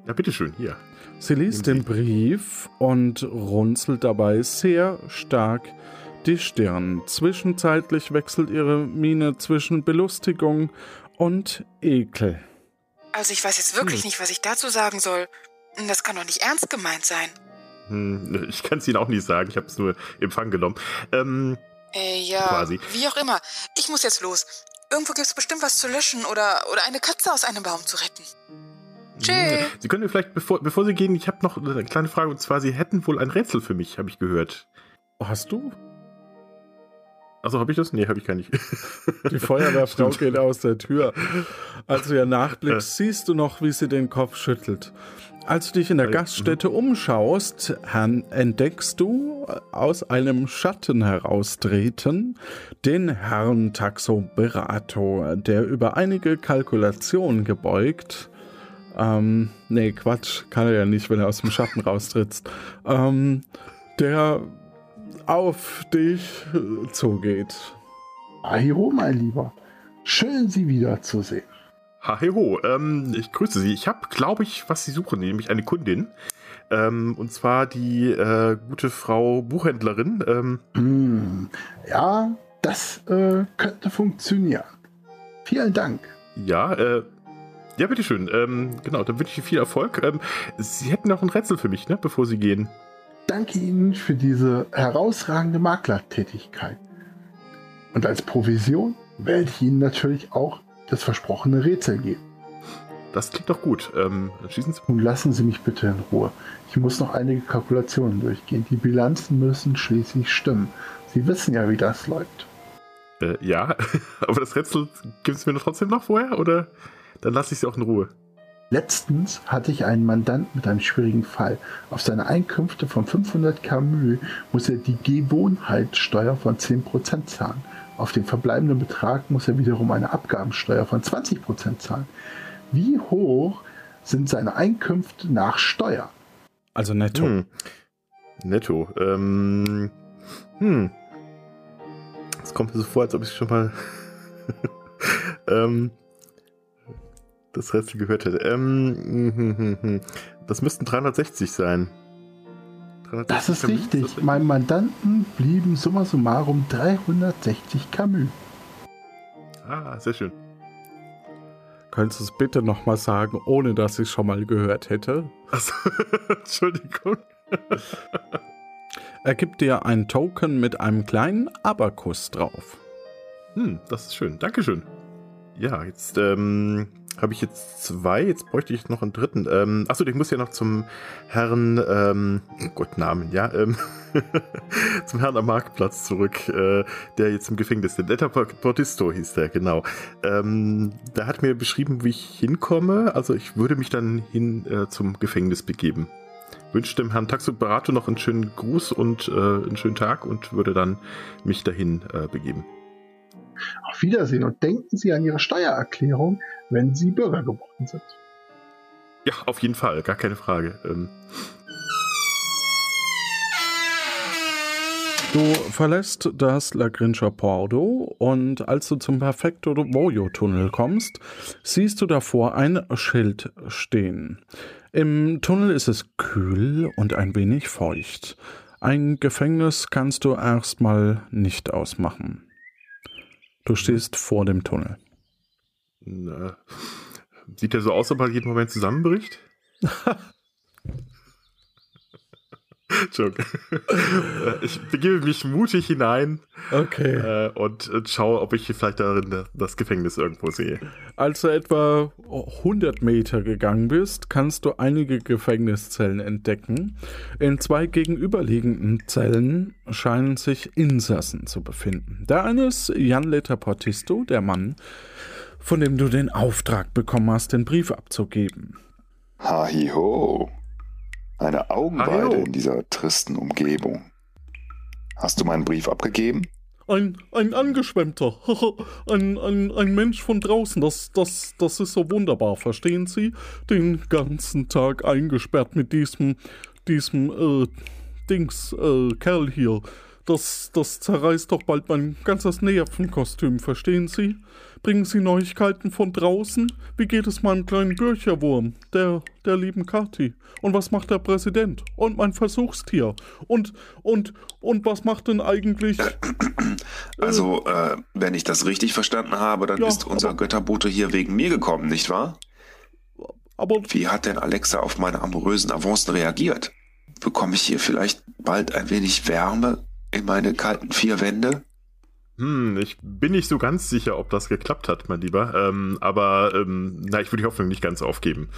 Ja, bitteschön, hier. Sie liest Nehmen den Brief und runzelt dabei sehr stark die Stirn. Zwischenzeitlich wechselt ihre Miene zwischen Belustigung und Ekel. Also ich weiß jetzt wirklich nicht, was ich dazu sagen soll. Das kann doch nicht ernst gemeint sein. Hm, ich kann es Ihnen auch nicht sagen. Ich habe es nur in Empfang genommen. Ähm, Äh, ja, Quasi. wie auch immer. Ich muss jetzt los. Irgendwo gibt's bestimmt was zu löschen oder, oder eine Katze aus einem Baum zu retten. Tschüss. Sie können mir vielleicht, bevor, bevor Sie gehen, ich habe noch eine kleine Frage und zwar, Sie hätten wohl ein Rätsel für mich, habe ich gehört. Hast du? Also habe ich das? Nee, habe ich gar nicht. Die Feuerwehrfrau geht aus der Tür. Als du ihr nachblickst, siehst du noch, wie sie den Kopf schüttelt. Als du dich in der Gaststätte umschaust, Herrn, entdeckst du aus einem Schatten heraustreten den Herrn Taxoberato, der über einige Kalkulationen gebeugt, ähm, nee, Quatsch, kann er ja nicht, wenn er aus dem Schatten raustritt, ähm, der auf dich zugeht. Ahiro, mein Lieber, schön Sie wiederzusehen. Haho, ähm, ich grüße Sie. Ich habe, glaube ich, was Sie suchen, nämlich eine Kundin. Ähm, und zwar die äh, gute Frau Buchhändlerin. Ähm. Hm, ja, das äh, könnte funktionieren. Vielen Dank. Ja, äh, ja, bitteschön. Ähm, genau, dann wünsche ich viel Erfolg. Ähm, Sie hätten noch ein Rätsel für mich, ne, bevor Sie gehen. Danke Ihnen für diese herausragende Maklertätigkeit. Und als Provision werde ich Ihnen natürlich auch das versprochene Rätsel geben. Das klingt doch gut. Ähm, schießen Sie. Nun lassen Sie mich bitte in Ruhe. Ich muss noch einige Kalkulationen durchgehen. Die Bilanzen müssen schließlich stimmen. Sie wissen ja, wie das läuft. Äh, ja, aber das Rätsel gibt es mir trotzdem noch vorher, oder? Dann lasse ich Sie auch in Ruhe. Letztens hatte ich einen Mandant mit einem schwierigen Fall. Auf seine Einkünfte von 500 kmü muss er die Gewohnheitssteuer von 10% zahlen. Auf den verbleibenden Betrag muss er wiederum eine Abgabensteuer von 20% zahlen. Wie hoch sind seine Einkünfte nach Steuer? Also netto. Hm. Netto. Ähm, hm. Es kommt mir so vor, als ob ich schon mal ähm, das Rätsel gehört hätte. Ähm, hm, hm, hm, das müssten 360 sein. 360 das ist richtig. Das Meinem Mandanten blieben summa summarum 360 Camus. Ah, sehr schön. Könntest du es bitte nochmal sagen, ohne dass ich es schon mal gehört hätte? Also, Entschuldigung. er gibt dir ein Token mit einem kleinen Abakus drauf. Hm, das ist schön. Dankeschön. Ja, jetzt ähm, habe ich jetzt zwei. Jetzt bräuchte ich noch einen dritten. Ähm, achso, ich muss ja noch zum Herrn, ähm, Gott Namen, ja, ähm, zum Herrn am Marktplatz zurück, äh, der jetzt im Gefängnis ist. Letter Portisto hieß der, genau. Ähm, der hat mir beschrieben, wie ich hinkomme. Also ich würde mich dann hin äh, zum Gefängnis begeben. Wünsche dem Herrn Taxoberato noch einen schönen Gruß und äh, einen schönen Tag und würde dann mich dahin äh, begeben. Auf Wiedersehen und denken Sie an Ihre Steuererklärung, wenn Sie Bürger geworden sind. Ja, auf jeden Fall, gar keine Frage. Ähm Du verlässt das Lagrinscher Pordo und als du zum Perfecto Voyo Tunnel kommst, siehst du davor ein Schild stehen. Im Tunnel ist es kühl und ein wenig feucht. Ein Gefängnis kannst du erstmal nicht ausmachen. Du stehst vor dem Tunnel. Na, sieht er so aus, ob er jeden Moment zusammenbricht? Joke. ich begebe mich mutig hinein okay. Äh, und, und, schaue, ob ich vielleicht darin das Gefängnis irgendwo sehe. Als du etwa 100 Meter gegangen bist, kannst du einige Gefängniszellen entdecken. In zwei gegenüberliegenden Zellen scheinen sich Insassen zu befinden. Der eine ist Jan Letter Portisto, der Mann, von dem du den Auftrag bekommen hast, den Brief abzugeben. Ha hi ho. Eine Augenweide in dieser tristen Umgebung. Hast du meinen Brief abgegeben? Ein, ein Angeschwemmter. ein, ein, ein Mensch von draußen. Das, das, das ist so wunderbar, verstehen Sie? Den ganzen Tag eingesperrt mit diesem, diesem, äh, Dings, äh, Kerl hier. Das, das zerreißt doch bald mein ganzes Nervenkostüm, verstehen Sie? Bringen Sie Neuigkeiten von draußen? Wie geht es meinem kleinen Bürcherwurm, der, der lieben Kathi? Und was macht der Präsident? Und mein Versuchstier? Und, und, und was macht denn eigentlich... Also, äh, wenn ich das richtig verstanden habe, dann ja, ist unser Götterbote hier wegen mir gekommen, nicht wahr? Aber... Wie hat denn Alexa auf meine amorösen Avancen reagiert? Bekomme ich hier vielleicht bald ein wenig Wärme in meine kalten vier Wände? Hm, ich bin nicht so ganz sicher, ob das geklappt hat, mein Lieber. Ähm, aber ähm, na, ich würde die Hoffnung nicht ganz aufgeben.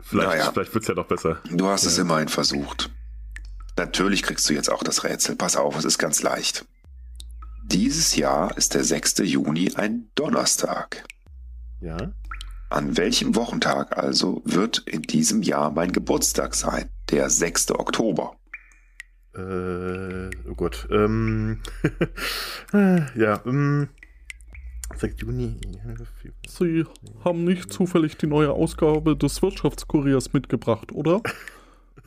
Vielleicht, naja. vielleicht wird es ja noch besser. Du hast ja. es immerhin versucht. Natürlich kriegst du jetzt auch das Rätsel. Pass auf, es ist ganz leicht. Dieses Jahr ist der 6. Juni ein Donnerstag. Ja. An welchem Wochentag also wird in diesem Jahr mein Geburtstag sein? Der 6. Oktober. Äh, oh Gott. Ähm, ja, ähm, 6. Juni. Sie haben nicht zufällig die neue Ausgabe des Wirtschaftskuriers mitgebracht, oder?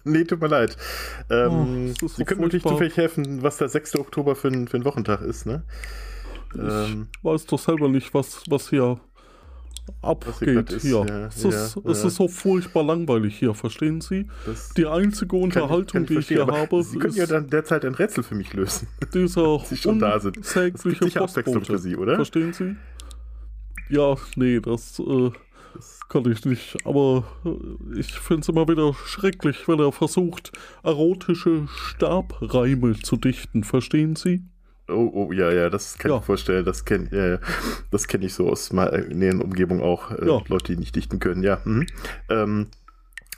Nee, tut mir leid. Ähm, Oh, ist Sie so können mir nicht zufällig helfen, was der 6. Oktober für ein, für ein Wochentag ist, ne? Ähm, Ich weiß doch selber nicht, was, was hier abgeht. ist, hier. ja, es, ist, ja, es ja. ist so furchtbar langweilig hier, verstehen Sie? das Die einzige Unterhaltung, kann die ich hier habe, Sie können ist ja dann derzeit ein Rätsel für mich lösen. dieser Sie schon da sind. Das unsägliche Postbote. für Sie, oder? Verstehen Sie? Ja, nee, das äh, kann ich nicht. Aber äh, ich finde es immer wieder schrecklich, wenn er versucht, erotische Stabreime zu dichten. Verstehen Sie? Oh, oh, ja, ja, das kann Ja. ich mir vorstellen. Das kenne ja, das kenn ich so aus meiner näheren Umgebung auch. Äh, Ja. Leute, die nicht dichten können, ja. Mhm. Ähm,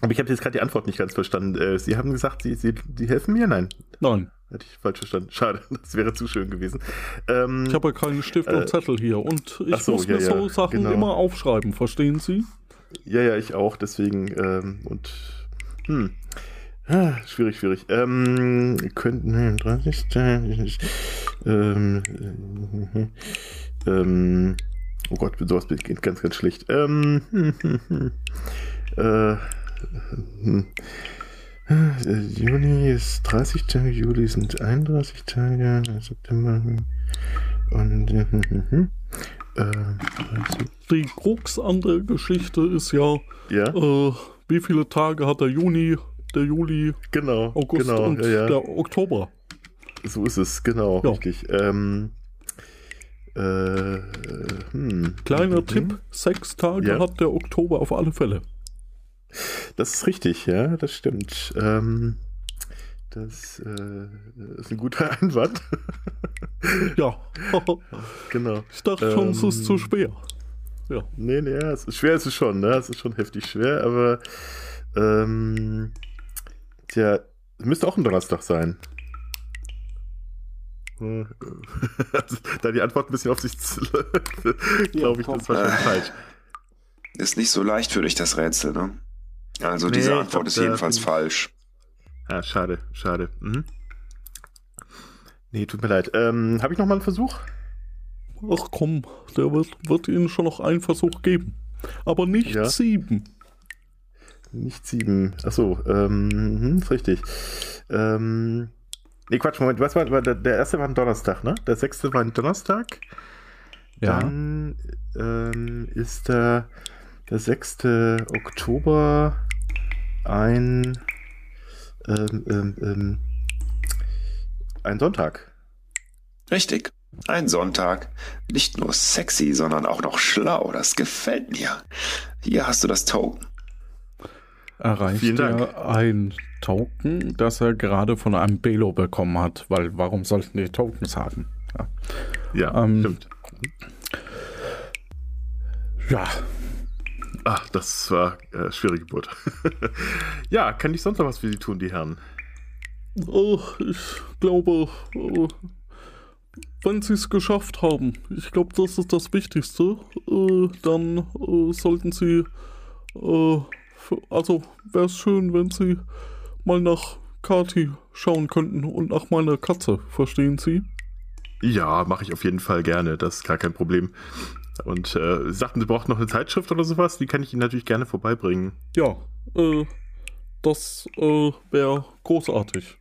aber ich habe jetzt gerade die Antwort nicht ganz verstanden. Äh, Sie haben gesagt, Sie, Sie, Sie helfen mir? Nein, Nein, hatte ich falsch verstanden. Schade, das wäre zu schön gewesen. Ähm, ich habe ja keinen Stift Äh, und Zettel hier. Und ich so, muss mir so Sachen genau. immer aufschreiben. Verstehen Sie? Ja, ja, ich auch, deswegen, ähm, und, hm, ah, schwierig, schwierig. Ähm, könnten, ne, 30. Ähm, äh, ähm, oh Gott, sowas geht ganz, ganz schlecht. Ähm, hm, hm, hm, äh. Äh, Juni ist 30 Tage, Juli sind 31 Tage, September und äh, 30, Die Krux an der Geschichte ist ja, ja. äh, wie viele Tage hat der Juni, der Juli, Genau, August genau, und ja, ja. der Oktober. So ist es, genau, Ja. richtig. Ähm, äh, hm. Kleiner Mhm. Tipp, sechs Tage Ja. hat der Oktober auf alle Fälle. Das ist richtig, ja, das stimmt. Ähm, das äh, ist ein guter Einwand. Ja, genau. ich dachte schon, es ist Ähm, zu schwer. Ja, Nee, nee, ja, es ist schwer, ist es schon, ne? Es ist schon heftig schwer, aber ähm, tja, es müsste auch ein Donnerstag sein. Hm, also, Da die Antwort ein bisschen auf sich glaube ich, das ist wahrscheinlich Äh, falsch. Ist nicht so leicht für dich, das Rätsel, ne? Also Nee, diese Antwort glaub, ist jedenfalls falsch. Ah, schade, schade. Mhm. Nee, tut mir leid. Ähm, Habe ich noch mal einen Versuch? ach komm, der wird, wird Ihnen schon noch einen Versuch geben. Aber nicht Ja. sieben. Nicht sieben. Achso, ähm, hm, ist richtig. Ähm, nee, Quatsch, Moment, was war, war der, der erste war ein Donnerstag, ne? Der sechste war ein Donnerstag. Ja. Dann ähm, ist der, der 6. Oktober ein, ähm, ähm, ähm, ein Sonntag. Richtig. Ein Sonntag. Nicht nur sexy, sondern auch noch schlau. Das gefällt mir. Hier hast du das Token. Erreicht Vielen Dank. er ein Token, das er gerade von einem Belo bekommen hat, weil warum sollten die Tokens haben? Ja. Ja, Ähm, stimmt. ja, Ach, das war äh, schwere Geburt. ja, kann ich sonst noch was für Sie tun, die Herren? äh, ich glaube, äh, wenn Sie es geschafft haben, ich glaube, das ist das Wichtigste, äh, dann äh, sollten Sie, äh, also wäre es schön, wenn Sie mal nach Kati schauen könnten und nach meiner Katze, verstehen Sie? Ja, mache ich auf jeden Fall gerne. Das ist gar kein Problem. Und äh, Sie sagten, Sie brauchen noch eine Zeitschrift oder sowas. Die kann ich Ihnen natürlich gerne vorbeibringen. Ja, äh, das äh, wäre großartig.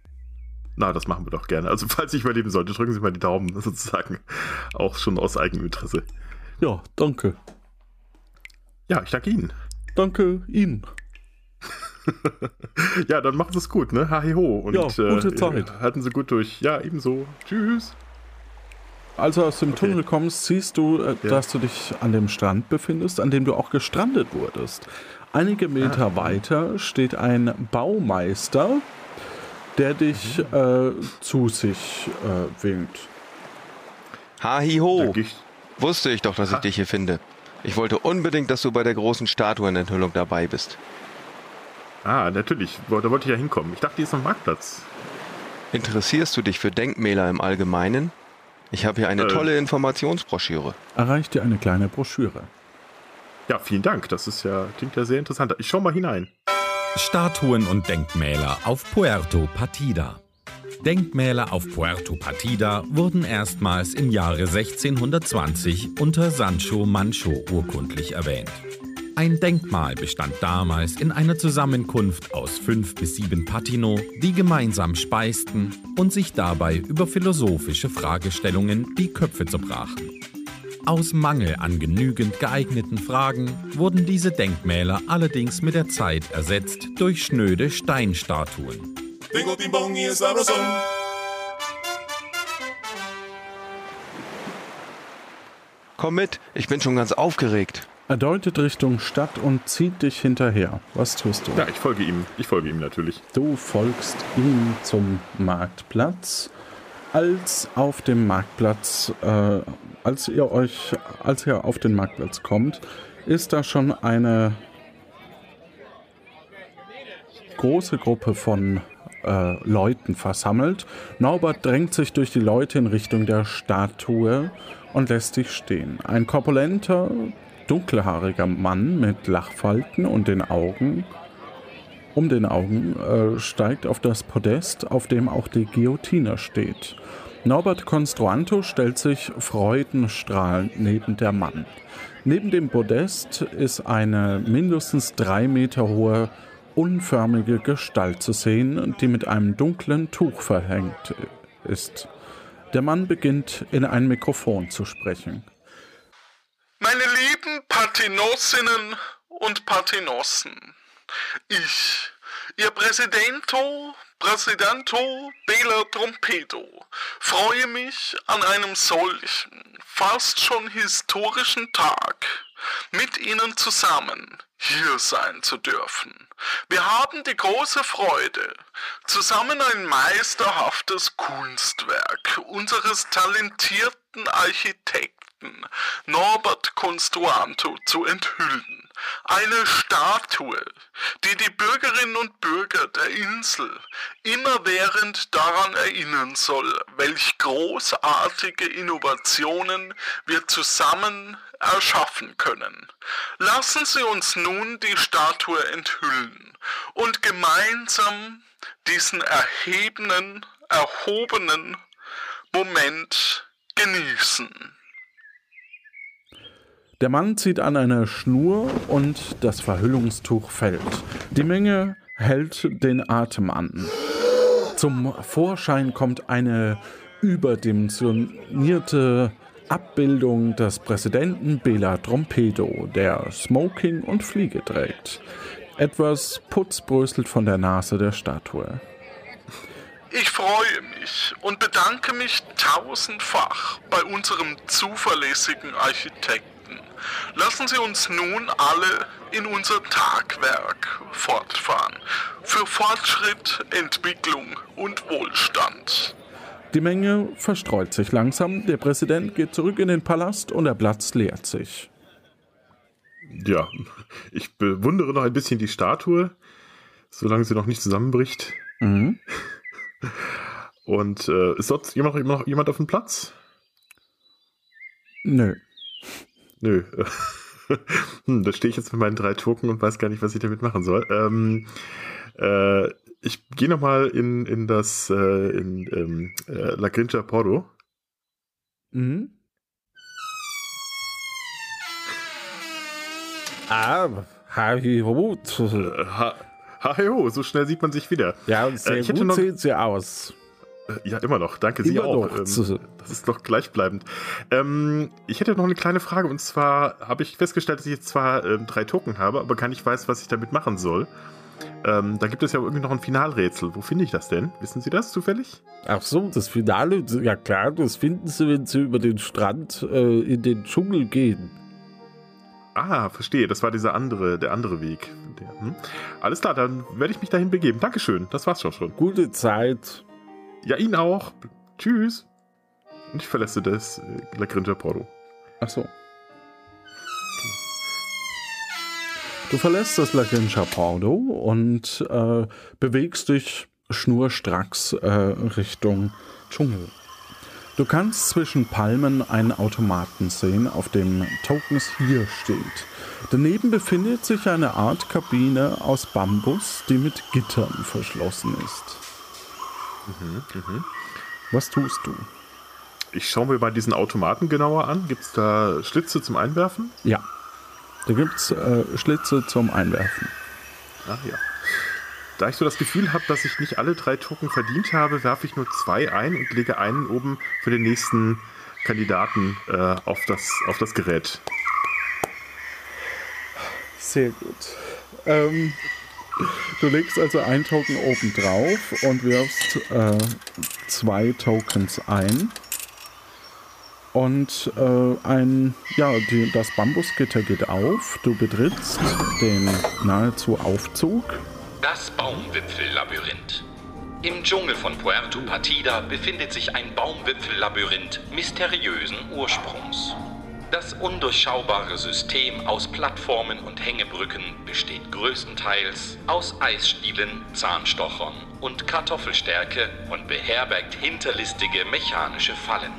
Na, das machen wir doch gerne. Also, falls ich überleben sollte, drücken Sie mal die Daumen, sozusagen. Auch schon aus Eigeninteresse. Ja, danke. Ja, ich danke Ihnen. Danke Ihnen. ja, dann machen Sie es gut, ne? Hi ho. Und, Ja, gute Zeit. Äh, halten Sie gut durch. Ja, ebenso. Tschüss. Als du aus dem Okay. Tunnel kommst, siehst du, äh, Ja. dass du dich an dem Strand befindest, an dem du auch gestrandet wurdest. Einige Meter Ah. weiter steht ein Baumeister, der dich Mhm. äh, zu sich äh, winkt. Da Ha-hi-ho! geh ich, Wusste ich doch, dass ich Ha. dich hier finde. Ich wollte unbedingt, dass du bei der großen Statuenenthüllung dabei bist. ah, natürlich. Da wollte ich ja hinkommen. Ich dachte, die ist am Marktplatz. Interessierst du dich für Denkmäler im Allgemeinen? Ich habe hier eine Äh. tolle Informationsbroschüre. Erreicht dir eine kleine Broschüre. Ja, vielen Dank. Das ist ja, klingt ja sehr interessant. Ich schau mal hinein. Statuen und Denkmäler auf Puerto Partida. Denkmäler auf Puerto Partida wurden erstmals im Jahre 1620 unter Sancho Mancho urkundlich erwähnt. Ein Denkmal bestand damals in einer Zusammenkunft aus fünf bis sieben Patino, die gemeinsam speisten und sich dabei über philosophische Fragestellungen die Köpfe zerbrachen. Aus Mangel an genügend geeigneten Fragen wurden diese Denkmäler allerdings mit der Zeit ersetzt durch schnöde Steinstatuen. Tengo timbón y es sabrosón. Komm mit, ich bin schon ganz aufgeregt. Er deutet Richtung Stadt und zieht dich hinterher. Was tust du? Ja, ich folge ihm. Ich folge ihm natürlich. Du folgst ihm zum Marktplatz. Als auf dem Marktplatz, äh, als ihr euch, als ihr auf den Marktplatz kommt, ist da schon eine große Gruppe von äh, Leuten versammelt. Norbert drängt sich durch die Leute in Richtung der Statue und lässt sich stehen. Ein korpulenter, dunkelhaariger Mann mit Lachfalten und den Augen um den Augen äh, steigt auf das Podest, auf dem auch die Guillotine steht. Norbert Construanto stellt sich freudenstrahlend neben der Mann. Neben dem Podest ist eine mindestens drei Meter hohe, unförmige Gestalt zu sehen, die mit einem dunklen Tuch verhängt ist. Der Mann beginnt in ein Mikrofon zu sprechen. Meine lieben Partinosinnen und Partinossen, ich, Ihr Präsidento, Präsidento Bela Trompedo, freue mich an einem solchen, fast schon historischen Tag mit Ihnen zusammen hier sein zu dürfen. Wir haben die große Freude, zusammen ein meisterhaftes Kunstwerk unseres talentierten Architekten Norbert Construanto zu enthüllen. Eine Statue, die die Bürgerinnen und Bürger der Insel immerwährend daran erinnern soll, welch großartige Innovationen wir zusammen erschaffen können. Lassen Sie uns nun die Statue enthüllen und gemeinsam diesen erhebenen, erhobenen Moment genießen. Der Mann zieht an einer Schnur und das Verhüllungstuch fällt. Die Menge hält den Atem an. Zum Vorschein kommt eine überdimensionierte Abbildung des Präsidenten Bela Trompedo, der Smoking und Fliege trägt. Etwas Putz bröselt von der Nase der Statue. Ich freue mich und bedanke mich tausendfach bei unserem zuverlässigen Architekten. Lassen Sie uns nun alle in unser Tagwerk fortfahren. Für Fortschritt, Entwicklung und Wohlstand. Die Menge verstreut sich langsam, der Präsident geht zurück in den Palast und der Platz leert sich. Ja, ich bewundere noch ein bisschen die Statue, solange sie noch nicht zusammenbricht. Mhm. Und äh, ist dort immer noch, immer noch jemand auf dem Platz? Nö. Nö. hm, da stehe ich jetzt mit meinen drei Token und weiß gar nicht, was ich damit machen soll. Ähm, äh, ich gehe nochmal in, in das äh, in ähm, äh, La Grincha Porto. Mhm. Ah, hallo. Ha, ha, ho, so schnell sieht man sich wieder. Ja, sehr Äh, gut noch- sehen Sie aus. Äh, Ja, immer noch. Danke, Sie Immer auch. noch. Ähm, das ist doch gleichbleibend. Ähm, ich hätte noch eine kleine Frage und zwar habe ich festgestellt, dass ich jetzt zwar ähm, drei Token habe, aber gar nicht weiß, was ich damit machen soll. Ähm, da gibt es ja irgendwie noch ein Finalrätsel. Wo finde ich das denn? Wissen Sie das zufällig? Ach so, das Finale, ja klar, das finden Sie, wenn Sie über den Strand äh, in den Dschungel gehen. Ah, verstehe. Das war dieser andere, der andere Weg. Der, hm? Alles klar, dann werde ich mich dahin begeben. Dankeschön. Das war's schon schon. Gute Zeit. Ja, Ihnen auch. Tschüss. Und ich verlasse das äh, La Grinja Porto. Ach so. Du verlässt das Laginscha Porto und äh, bewegst dich schnurstracks äh, Richtung Dschungel. Du kannst zwischen Palmen einen Automaten sehen, auf dem Tokens hier steht. Daneben befindet sich eine Art Kabine aus Bambus, die mit Gittern verschlossen ist. Was tust du? Ich schaue mir mal diesen Automaten genauer an. Gibt es da Schlitze zum Einwerfen? Ja, da gibt es äh, Schlitze zum Einwerfen. Ah ja. Da ich so das Gefühl habe, dass ich nicht alle drei Token verdient habe, werfe ich nur zwei ein und lege einen oben für den nächsten Kandidaten äh, auf, das, auf das Gerät. Sehr gut. Ähm, du legst also ein Token oben drauf und wirfst äh, zwei Tokens ein. Und äh, ein, ja, die, das Bambusgitter geht auf. Du betrittst den nahezu Aufzug. Das Baumwipfellabyrinth. Im Dschungel von Puerto Partida befindet sich ein Baumwipfellabyrinth mysteriösen Ursprungs. Das undurchschaubare System aus Plattformen und Hängebrücken besteht größtenteils aus Eisstielen, Zahnstochern und Kartoffelstärke und beherbergt hinterlistige mechanische Fallen.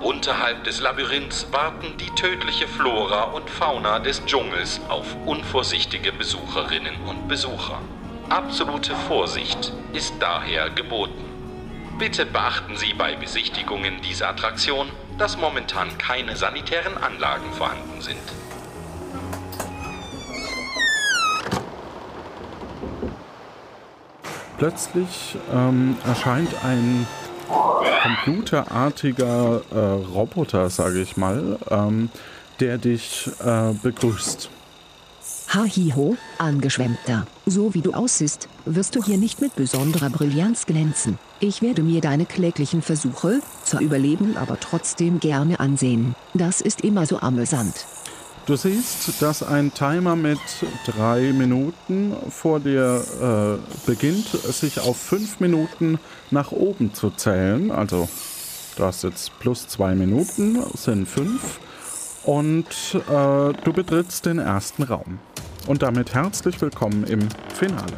Unterhalb des Labyrinths warten die tödliche Flora und Fauna des Dschungels auf unvorsichtige Besucherinnen und Besucher. Absolute Vorsicht ist daher geboten. Bitte beachten Sie bei Besichtigungen dieser Attraktion, dass momentan keine sanitären Anlagen vorhanden sind. Plötzlich ähm, erscheint ein computerartiger äh, Roboter, sage ich mal, ähm, der dich äh, begrüßt. Hahiho, angeschwemmter. So wie du aussiehst, wirst du hier nicht mit besonderer Brillanz glänzen. Ich werde mir deine kläglichen Versuche, zu überleben, aber trotzdem gerne ansehen. Das ist immer so amüsant. Du siehst, dass ein Timer mit drei Minuten vor dir äh, beginnt, sich auf fünf Minuten nach oben zu zählen. Also du hast jetzt plus zwei Minuten, sind fünf. Und äh, du betrittst den ersten Raum. Und damit herzlich willkommen im Finale.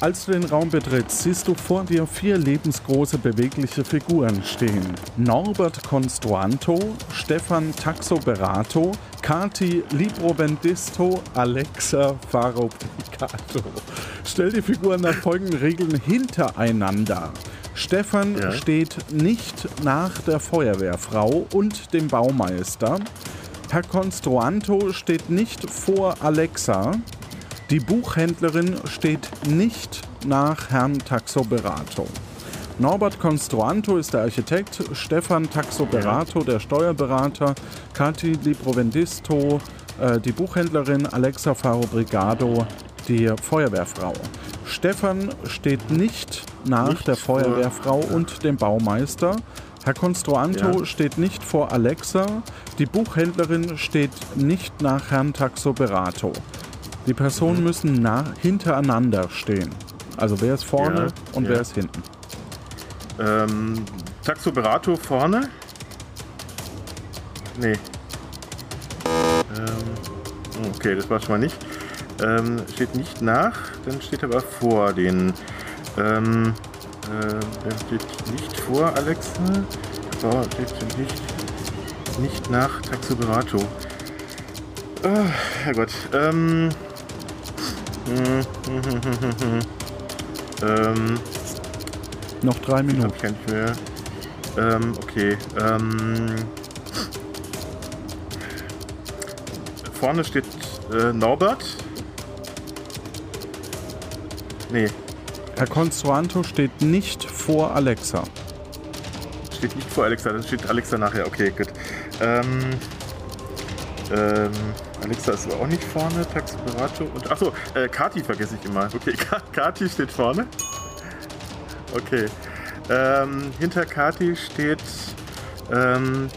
Als du den Raum betrittst, siehst du vor dir vier lebensgroße bewegliche Figuren stehen. Norbert Construanto, Stefan Taxoberato, Kati Librovendisto, Alexa Farobricato. Stell die Figuren nach folgenden Regeln hintereinander. Stefan Ja. steht nicht nach der Feuerwehrfrau und dem Baumeister. Herr Construanto steht nicht vor Alexa. Die Buchhändlerin steht nicht nach Herrn Taxoberato. Norbert Construanto ist der Architekt, Stefan Taxoberato der Steuerberater, Kati Librovendisto äh, die Buchhändlerin, Alexa Faro Brigado die Feuerwehrfrau. Stefan steht nicht nach Nicht der vor- Feuerwehrfrau und dem Baumeister. Herr Construanto Ja. steht nicht vor Alexa. Die Buchhändlerin steht nicht nach Herrn Taxoberato. Die Personen Mhm. müssen nah hintereinander stehen. Also wer ist vorne Ja, und ja. wer ist hinten. Ähm, Taxoberato vorne? Nee. Ähm, okay, das war schon mal nicht. Ähm, steht nicht nach, dann steht aber vor den. Ähm, äh, steht nicht vor Alexa, aber steht nicht, nicht nach Taxoberato. Oh, Herrgott. Ähm. hm, hm, hm, hm, hm, hm. Ähm. Noch drei Minuten. Hab ich nicht mehr. Ähm, okay. Ähm, vorne steht äh, Norbert. Nee, Herr Construanto steht nicht vor Alexa. steht nicht vor Alexa, dann steht Alexa nachher. Okay, gut. Ähm, ähm, Alexa ist aber auch nicht vorne, Taxiberato und. Achso, äh, Kati vergesse ich immer. Okay, Ka Kati steht vorne. Okay. Ähm, hinter Kati steht. Ähm,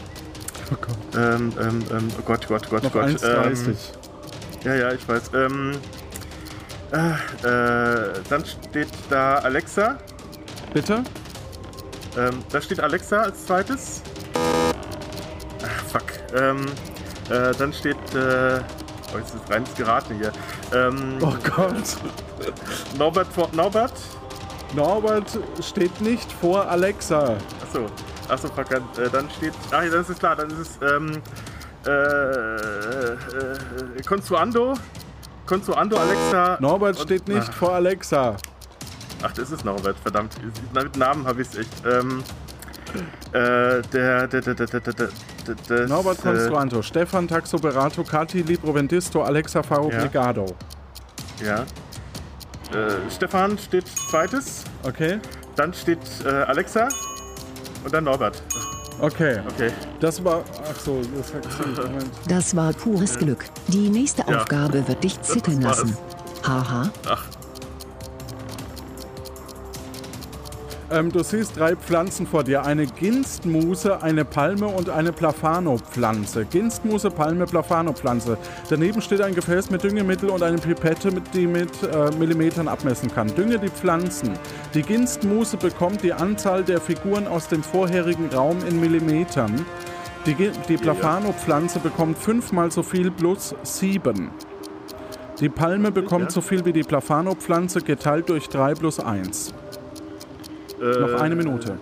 Oh Gott. ähm, ähm, ähm, oh Gott, Gott, Gott, Noch Gott. 1,30. Ähm, ja, ja, ich weiß. Ähm, äh, äh, dann steht da Alexa. Bitte? Ähm, da steht Alexa als zweites. Ach, fuck. Ähm, äh, dann steht, äh, oh, jetzt ist reines Geraten hier. Ähm, Oh Gott. Norbert vor, Norbert? Norbert steht nicht vor Alexa. Achso, Achso, achso, verkannt. Äh, dann steht. Ach, ja, das ist klar, dann ist es. Ähm, äh, äh, äh, Consuando. Consuando, Alexa. Norbert steht nicht ach. vor Alexa. Ach, das ist Norbert, verdammt. Mit Namen habe ich es echt. Ähm, äh, der, der, der, der, der, der, der, das, Norbert äh, Consuanto, Stefan Taxoperato, Kati Libroventisto, Alexa Faro Ja. Brigado. Ja. Äh, Stefan steht zweites. Okay. Dann steht äh, Alexa und dann Norbert. Okay. Okay. Das war. Ach so, das hat Moment. Das war pures Glück. Die nächste Ja. Aufgabe wird dich zittern lassen. Haha. Ach, Ähm, du siehst drei Pflanzen vor dir. Eine Ginstmuse, eine Palme und eine Plafano-Pflanze. Ginstmuse, Palme, Plafano-Pflanze. Daneben steht ein Gefäß mit Düngemittel und eine Pipette, mit, die mit äh, Millimetern abmessen kann. Dünge die Pflanzen. Die Ginstmuse bekommt die Anzahl der Figuren aus dem vorherigen Raum in Millimetern. Die, die Plafano-Pflanze bekommt fünfmal so viel plus sieben. Die Palme bekommt so viel wie die Plafano-Pflanze geteilt durch 3 plus 1. äh, Noch eine Minute.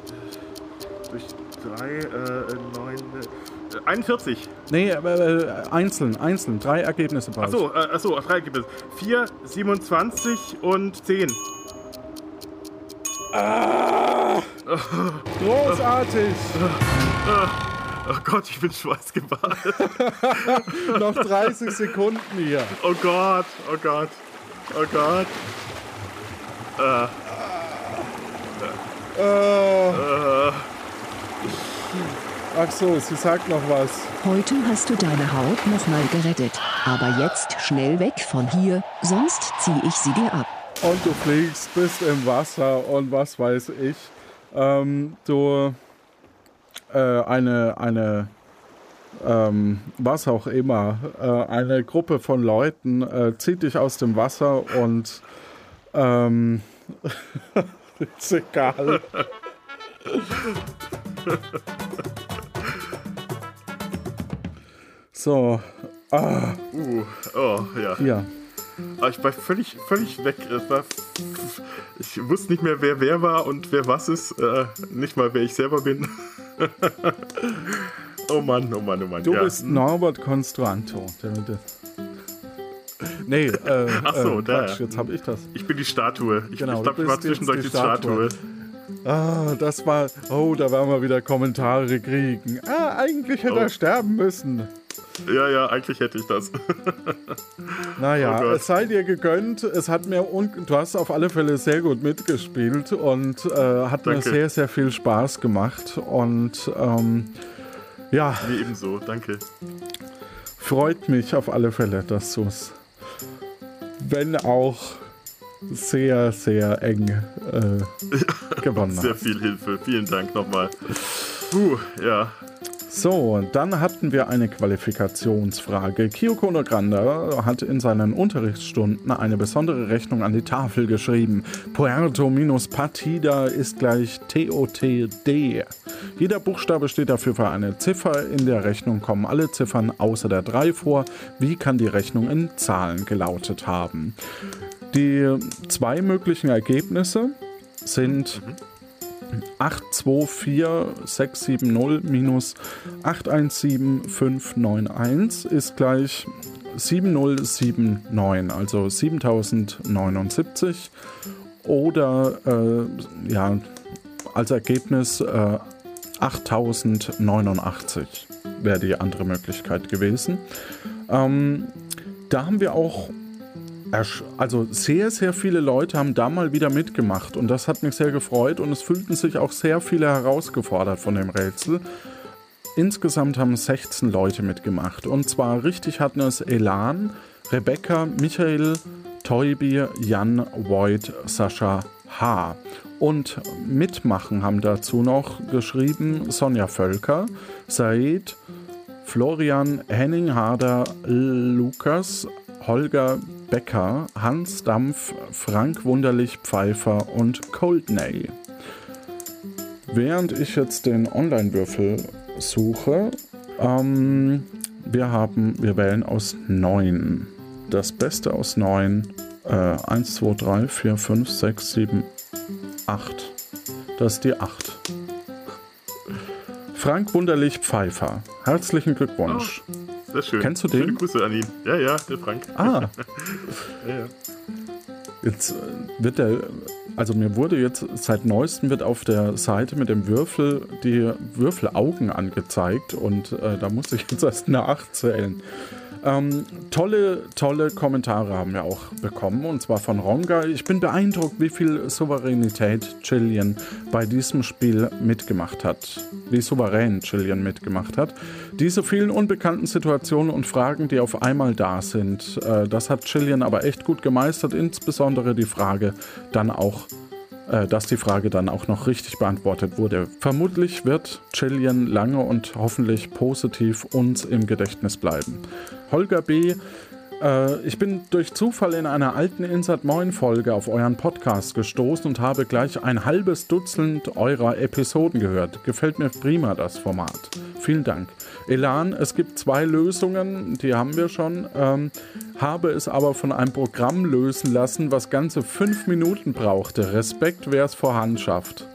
Durch drei, äh, neun, äh, 41. Nee, äh, äh, einzeln, einzeln. Drei Ergebnisse bald. Achso, äh, achso, drei es. 4, 27 und 10. Ah! Großartig! Oh Gott, ich bin schweißgebadet. Noch 30 Sekunden hier. Oh Gott, oh Gott, oh Gott. Äh, Äh, ach so, sie sagt noch was. Heute hast du deine Haut nochmal gerettet. Aber jetzt schnell weg von hier, sonst zieh ich sie dir ab. Und du fliegst, bist im Wasser und was weiß ich. Ähm, du, äh, eine, eine, ähm, was auch immer, äh, eine Gruppe von Leuten äh, zieht dich aus dem Wasser und, ähm, ist egal. So, ah, uh, oh, ja. hier. Aber ich war völlig, völlig weg. Ich wusste nicht mehr, wer wer war und wer was ist. Äh, nicht mal, wer ich selber bin. oh Mann, oh Mann, oh Mann. Du ja. bist Norbert Constranto. nee, äh, Ach so, äh, da, Quatsch, jetzt habe ich das. Ich bin die Statue. Ich, Genau, ich glaube, ich war zwischendurch die die Statue. Ah, das war. Oh, da werden wir wieder Kommentare kriegen. Ah, eigentlich hätte Oh. er sterben müssen. Ja, ja, eigentlich hätte ich das. Naja, Oh es sei dir gegönnt. Es hat mir un du hast auf alle Fälle sehr gut mitgespielt und äh, hat mir Danke. sehr, sehr viel Spaß gemacht. Und ähm, ja, Mir ebenso, danke. freut mich auf alle Fälle, dass du es, wenn auch sehr, sehr eng äh, gewonnen Sehr viel Hilfe. Vielen Dank nochmal. Puh, ja. So, dann hatten wir eine Qualifikationsfrage. Kyoko Nogranda hat in seinen Unterrichtsstunden eine besondere Rechnung an die Tafel geschrieben. Puerto minus Partida ist gleich TOTD. Jeder Buchstabe steht dafür für eine Ziffer. In der Rechnung kommen alle Ziffern außer der 3 vor. Wie kann die Rechnung in Zahlen gelautet haben? Die zwei möglichen Ergebnisse sind... Mhm 824-670-817591 ist gleich 7079, also 7079 oder äh, ja, als Ergebnis äh, 8089 wäre die andere Möglichkeit gewesen. Ähm, da haben wir auch also sehr, sehr viele Leute haben da mal wieder mitgemacht und das hat mich sehr gefreut und es fühlten sich auch sehr viele herausgefordert von dem Rätsel. Insgesamt haben 16 Leute mitgemacht und zwar richtig hatten es Elan, Rebecca, Michael, Toybi, Jan, Voigt, Sascha, H. Und mitmachen haben dazu noch geschrieben Sonja Völker, Said, Florian, Henning Harder, Lukas, Holger Becker, Hans Dampf, Frank Wunderlich Pfeiffer und Coldney. Während ich jetzt den Online-Würfel suche, ähm, wir haben, wir wählen aus 9. Das Beste aus 9. Äh, 1, 2, 3, 4, 5, 6, 7, 8. Das ist die 8. Frank Wunderlich Pfeiffer. Herzlichen Glückwunsch. Oh, sehr schön. Kennst du den? Schöne Grüße an ihn. Ja, ja, der Frank. Ah. ja, ja. Jetzt äh, wird der, also mir wurde jetzt seit neuestem wird auf der Seite mit dem Würfel die Würfelaugen angezeigt und äh, da muss ich jetzt erst nachzählen. Ähm, tolle, tolle Kommentare haben wir auch bekommen und zwar von Ronga. Ich bin beeindruckt, wie viel Souveränität Chilean bei diesem Spiel mitgemacht hat. Wie souverän Chilean mitgemacht hat. Diese vielen unbekannten Situationen und Fragen, die auf einmal da sind, äh, das hat Chilean aber echt gut gemeistert. Insbesondere die Frage dann auch äh, dass die Frage dann auch noch richtig beantwortet wurde. Vermutlich wird Chilean lange und hoffentlich positiv uns im Gedächtnis bleiben. Holger B. Äh, ich bin durch Zufall in einer alten Insert Moin Folge auf euren Podcast gestoßen und habe gleich ein halbes Dutzend eurer Episoden gehört. Gefällt mir prima das Format. Vielen Dank. Elan, es gibt zwei Lösungen, die haben wir schon. Ähm, habe es aber von einem Programm lösen lassen, was ganze fünf Minuten brauchte. Respekt, wer es vorhand schafft.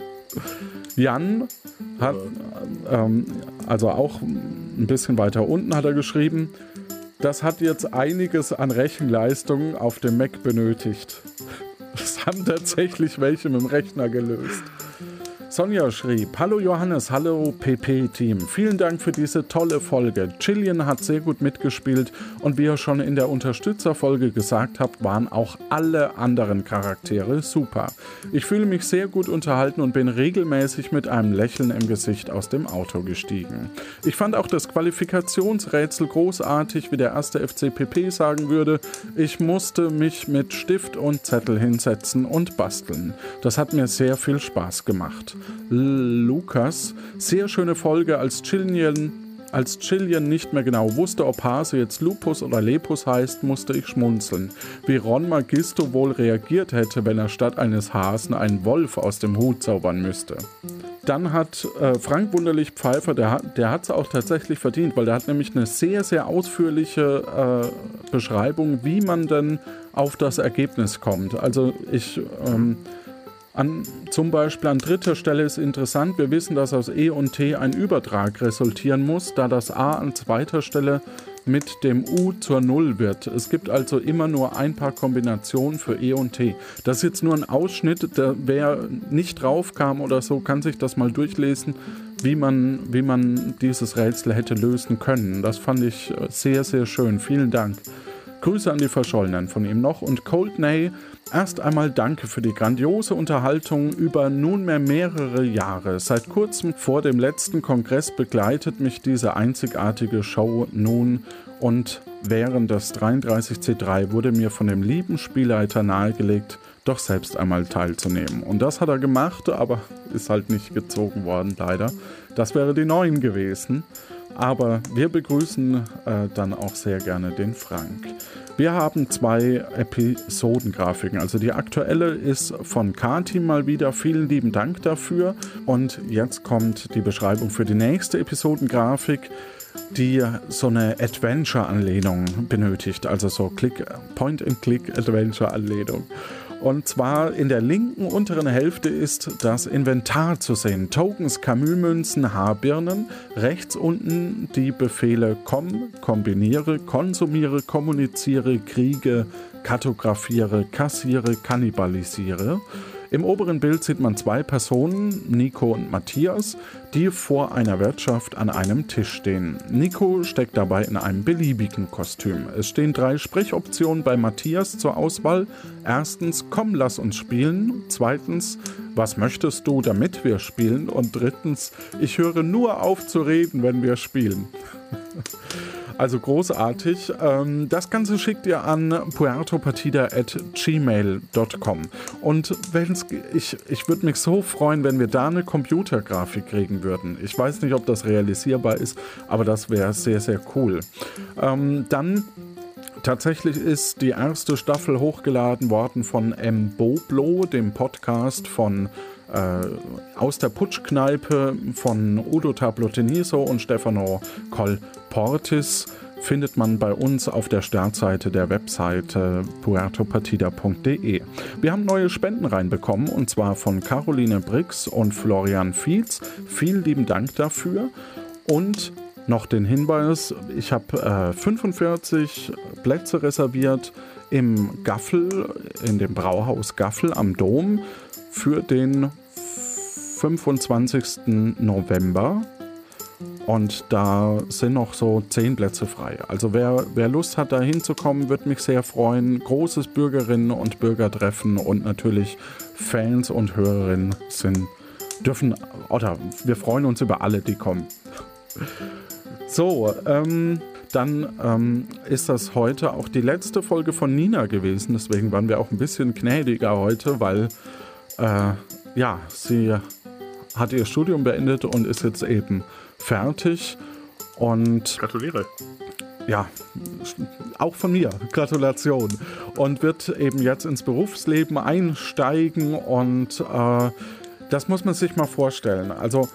Jan hat, ähm, also auch ein bisschen weiter unten hat er geschrieben, das hat jetzt einiges an Rechenleistung auf dem Mac benötigt. Das haben tatsächlich welche mit dem Rechner gelöst. Sonja schrieb, Hallo Johannes, hallo PP-Team. Vielen Dank für diese tolle Folge. Chillian hat sehr gut mitgespielt und wie ihr schon in der Unterstützerfolge gesagt habt, waren auch alle anderen Charaktere super. Ich fühle mich sehr gut unterhalten und bin regelmäßig mit einem Lächeln im Gesicht aus dem Auto gestiegen. Ich fand auch das Qualifikationsrätsel großartig, wie der erste FCPP sagen würde. Ich musste mich mit Stift und Zettel hinsetzen und basteln. Das hat mir sehr viel Spaß gemacht. Lukas. Sehr schöne Folge, als Chillian, als Chillian nicht mehr genau wusste, ob Hase jetzt Lupus oder Lepus heißt, musste ich schmunzeln. Wie Ron Magisto wohl reagiert hätte, wenn er statt eines Hasen einen Wolf aus dem Hut zaubern müsste. Dann hat äh, Frank Wunderlich Pfeiffer, der, der hat es auch tatsächlich verdient, weil der hat nämlich eine sehr, sehr ausführliche äh, Beschreibung, wie man denn auf das Ergebnis kommt. Also ich ähm, an, zum Beispiel an dritter Stelle ist interessant, wir wissen, dass aus E und T ein Übertrag resultieren muss, da das A an zweiter Stelle mit dem U zur Null wird. Es gibt also immer nur ein paar Kombinationen für E und T. Das ist jetzt nur ein Ausschnitt, der, wer nicht drauf kam oder so, kann sich das mal durchlesen, wie man, wie man dieses Rätsel hätte lösen können. Das fand ich äh, sehr, sehr schön. Vielen Dank. Grüße an die Verschollenen von ihm noch und Cold Nay Erst einmal danke für die grandiose Unterhaltung über nunmehr mehrere Jahre. Seit kurzem vor dem letzten Kongress begleitet mich diese einzigartige Show nun und während des 33C3 wurde mir von dem lieben Spielleiter nahegelegt, doch selbst einmal teilzunehmen. Und das hat er gemacht, aber ist halt nicht gezogen worden, leider. Das wäre die neuen gewesen. Aber wir begrüßen äh, dann auch sehr gerne den Frank. Wir haben zwei Episodengrafiken. Also die aktuelle ist von Kati mal wieder. Vielen lieben Dank dafür. Und jetzt kommt die Beschreibung für die nächste Episodengrafik die so eine Adventure-Anlehnung benötigt, also so Point-and-Click-Adventure-Anlehnung. Und zwar in der linken unteren Hälfte ist das Inventar zu sehen. Tokens, Camus-Münzen, Haarbirnen. Rechts unten die Befehle komm, kombiniere, konsumiere, kommuniziere, kriege, kartografiere, kassiere, kannibalisiere. Im oberen Bild sieht man zwei Personen, Nico und Matthias, die vor einer Wirtschaft an einem Tisch stehen. Nico steckt dabei in einem beliebigen Kostüm. Es stehen drei Sprechoptionen bei Matthias zur Auswahl. Erstens, komm, lass uns spielen. Zweitens, was möchtest du, damit wir spielen? Und drittens, ich höre nur auf zu reden, wenn wir spielen. Also großartig. Ähm, das Ganze schickt ihr an puertopartida.gmail.com. Und wenn's, ich, ich würde mich so freuen, wenn wir da eine Computergrafik kriegen würden. Ich weiß nicht, ob das realisierbar ist, aber das wäre sehr, sehr cool. Ähm, dann Tatsächlich ist die erste Staffel hochgeladen worden von M. Boblo, dem Podcast von äh, aus der Putschkneipe von Udo Tabloteniso und Stefano Colportis. findet man bei uns auf der Startseite der Webseite puertopartida.de. Wir haben neue Spenden reinbekommen und zwar von Caroline Brix und Florian Fietz. Vielen lieben Dank dafür. Und noch den Hinweis, ich habe äh, 45 Plätze reserviert im Gaffel, in dem Brauhaus Gaffel am Dom für den 25. November. Und da sind noch so zehn Plätze frei. Also wer, wer Lust hat, da hinzukommen, würde mich sehr freuen. Großes Bürgerinnen und Bürgertreffen und natürlich Fans und Hörerinnen sind, dürfen, oder wir freuen uns über alle, die kommen. So, ähm, dann ähm, ist das heute auch die letzte Folge von Nina gewesen. Deswegen waren wir auch ein bisschen gnädiger heute, weil äh, ja, sie hat ihr Studium beendet und ist jetzt eben fertig. Und gratuliere. Ja, auch von mir. Gratulation. Und wird eben jetzt ins Berufsleben einsteigen und äh, das muss man sich mal vorstellen. Also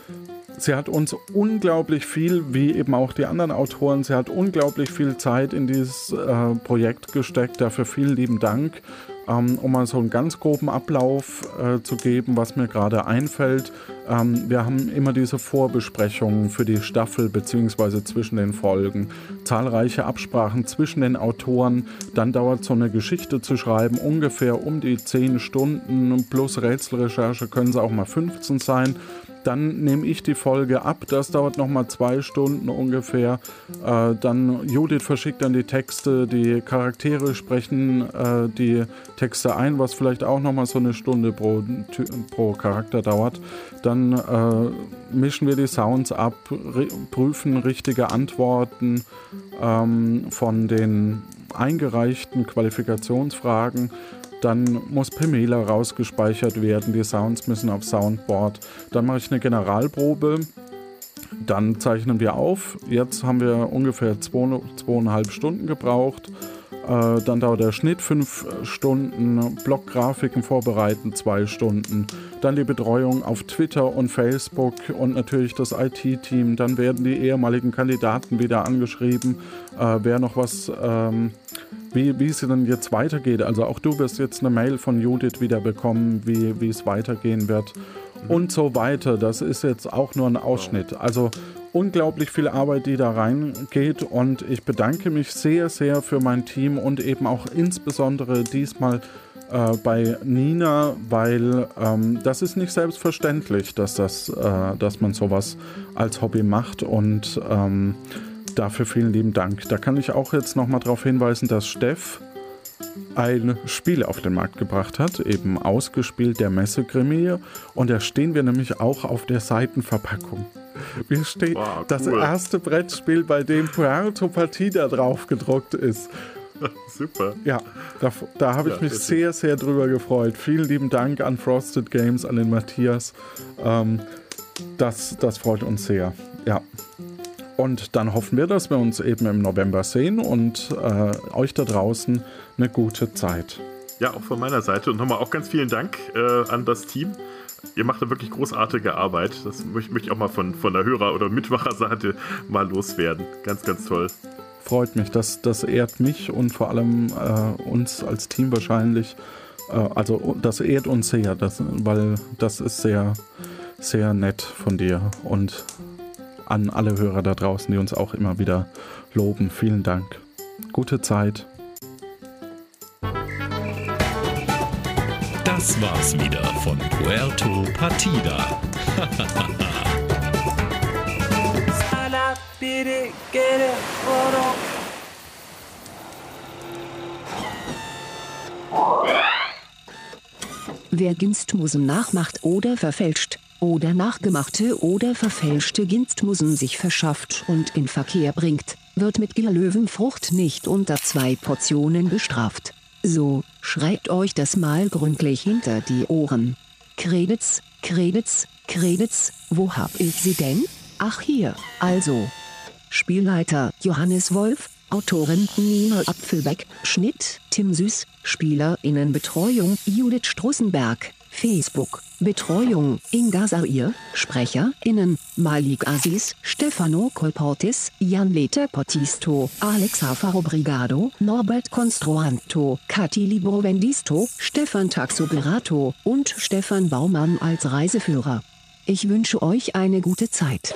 sie hat uns unglaublich viel, wie eben auch die anderen Autoren, sie hat unglaublich viel Zeit in dieses äh, Projekt gesteckt. Dafür vielen lieben Dank. Ähm, um mal so einen ganz groben Ablauf äh, zu geben, was mir gerade einfällt. Ähm, wir haben immer diese Vorbesprechungen für die Staffel bzw. zwischen den Folgen, zahlreiche Absprachen zwischen den Autoren. Dann dauert so eine Geschichte zu schreiben ungefähr um die 10 Stunden plus Rätselrecherche können es auch mal 15 sein. Dann nehme ich die Folge ab. Das dauert nochmal zwei Stunden ungefähr. Äh, dann Judith verschickt dann die Texte. Die Charaktere sprechen äh, die Texte ein, was vielleicht auch nochmal so eine Stunde pro, pro Charakter dauert. Dann äh, mischen wir die Sounds ab, prüfen richtige Antworten ähm, von den eingereichten Qualifikationsfragen dann muss Pamela rausgespeichert werden, die Sounds müssen auf Soundboard. Dann mache ich eine Generalprobe. Dann zeichnen wir auf. Jetzt haben wir ungefähr zwei, zweieinhalb Stunden gebraucht. Äh, dann dauert der Schnitt fünf Stunden, Blockgrafiken vorbereiten zwei Stunden, dann die Betreuung auf Twitter und Facebook und natürlich das IT-Team. Dann werden die ehemaligen Kandidaten wieder angeschrieben, äh, wer noch was ähm, wie, wie es dann jetzt weitergeht. Also auch du wirst jetzt eine Mail von Judith wieder bekommen, wie, wie es weitergehen wird und so weiter. Das ist jetzt auch nur ein Ausschnitt. Also unglaublich viel Arbeit, die da reingeht und ich bedanke mich sehr, sehr für mein Team und eben auch insbesondere diesmal äh, bei Nina, weil ähm, das ist nicht selbstverständlich, dass, das, äh, dass man sowas als Hobby macht und ähm, Dafür vielen lieben Dank. Da kann ich auch jetzt nochmal darauf hinweisen, dass Steff ein Spiel auf den Markt gebracht hat, eben ausgespielt der Messegremie. Und da stehen wir nämlich auch auf der Seitenverpackung. Wir stehen wow, cool. das erste Brettspiel, bei dem Puerto Partida drauf gedruckt ist. Super. Ja, da, da habe ich ja, mich sehr, sehr drüber gefreut. Vielen lieben Dank an Frosted Games, an den Matthias. Ähm, das, das freut uns sehr. Ja. Und dann hoffen wir, dass wir uns eben im November sehen und äh, euch da draußen eine gute Zeit. Ja, auch von meiner Seite. Und nochmal auch ganz vielen Dank äh, an das Team. Ihr macht da wirklich großartige Arbeit. Das möchte ich auch mal von, von der Hörer- oder Mitmacherseite mal loswerden. Ganz, ganz toll. Freut mich. Das, das ehrt mich und vor allem äh, uns als Team wahrscheinlich. Äh, also das ehrt uns sehr, das, weil das ist sehr, sehr nett von dir. Und an alle Hörer da draußen, die uns auch immer wieder loben. Vielen Dank. Gute Zeit. Das war's wieder von Puerto Partida. Wer Ginstmusen nachmacht oder verfälscht, oder nachgemachte oder verfälschte Ginstmusen sich verschafft und in Verkehr bringt, wird mit Gierlöwenfrucht nicht unter zwei Portionen bestraft. So, schreibt euch das mal gründlich hinter die Ohren. Credits, Credits, Credits, wo hab ich sie denn? Ach hier, also. Spielleiter Johannes Wolf, Autorin Nina Apfelbeck, Schnitt Tim Süß, SpielerInnenbetreuung Judith Strussenberg. Facebook, Betreuung, Inga Sair, SprecherInnen, Malik Aziz, Stefano Colportis, Jan Lete Potisto, Alexa Farobrigado, Norbert Construanto, Kathi Librovendisto, Stefan Taxoberato und Stefan Baumann als Reiseführer. Ich wünsche euch eine gute Zeit.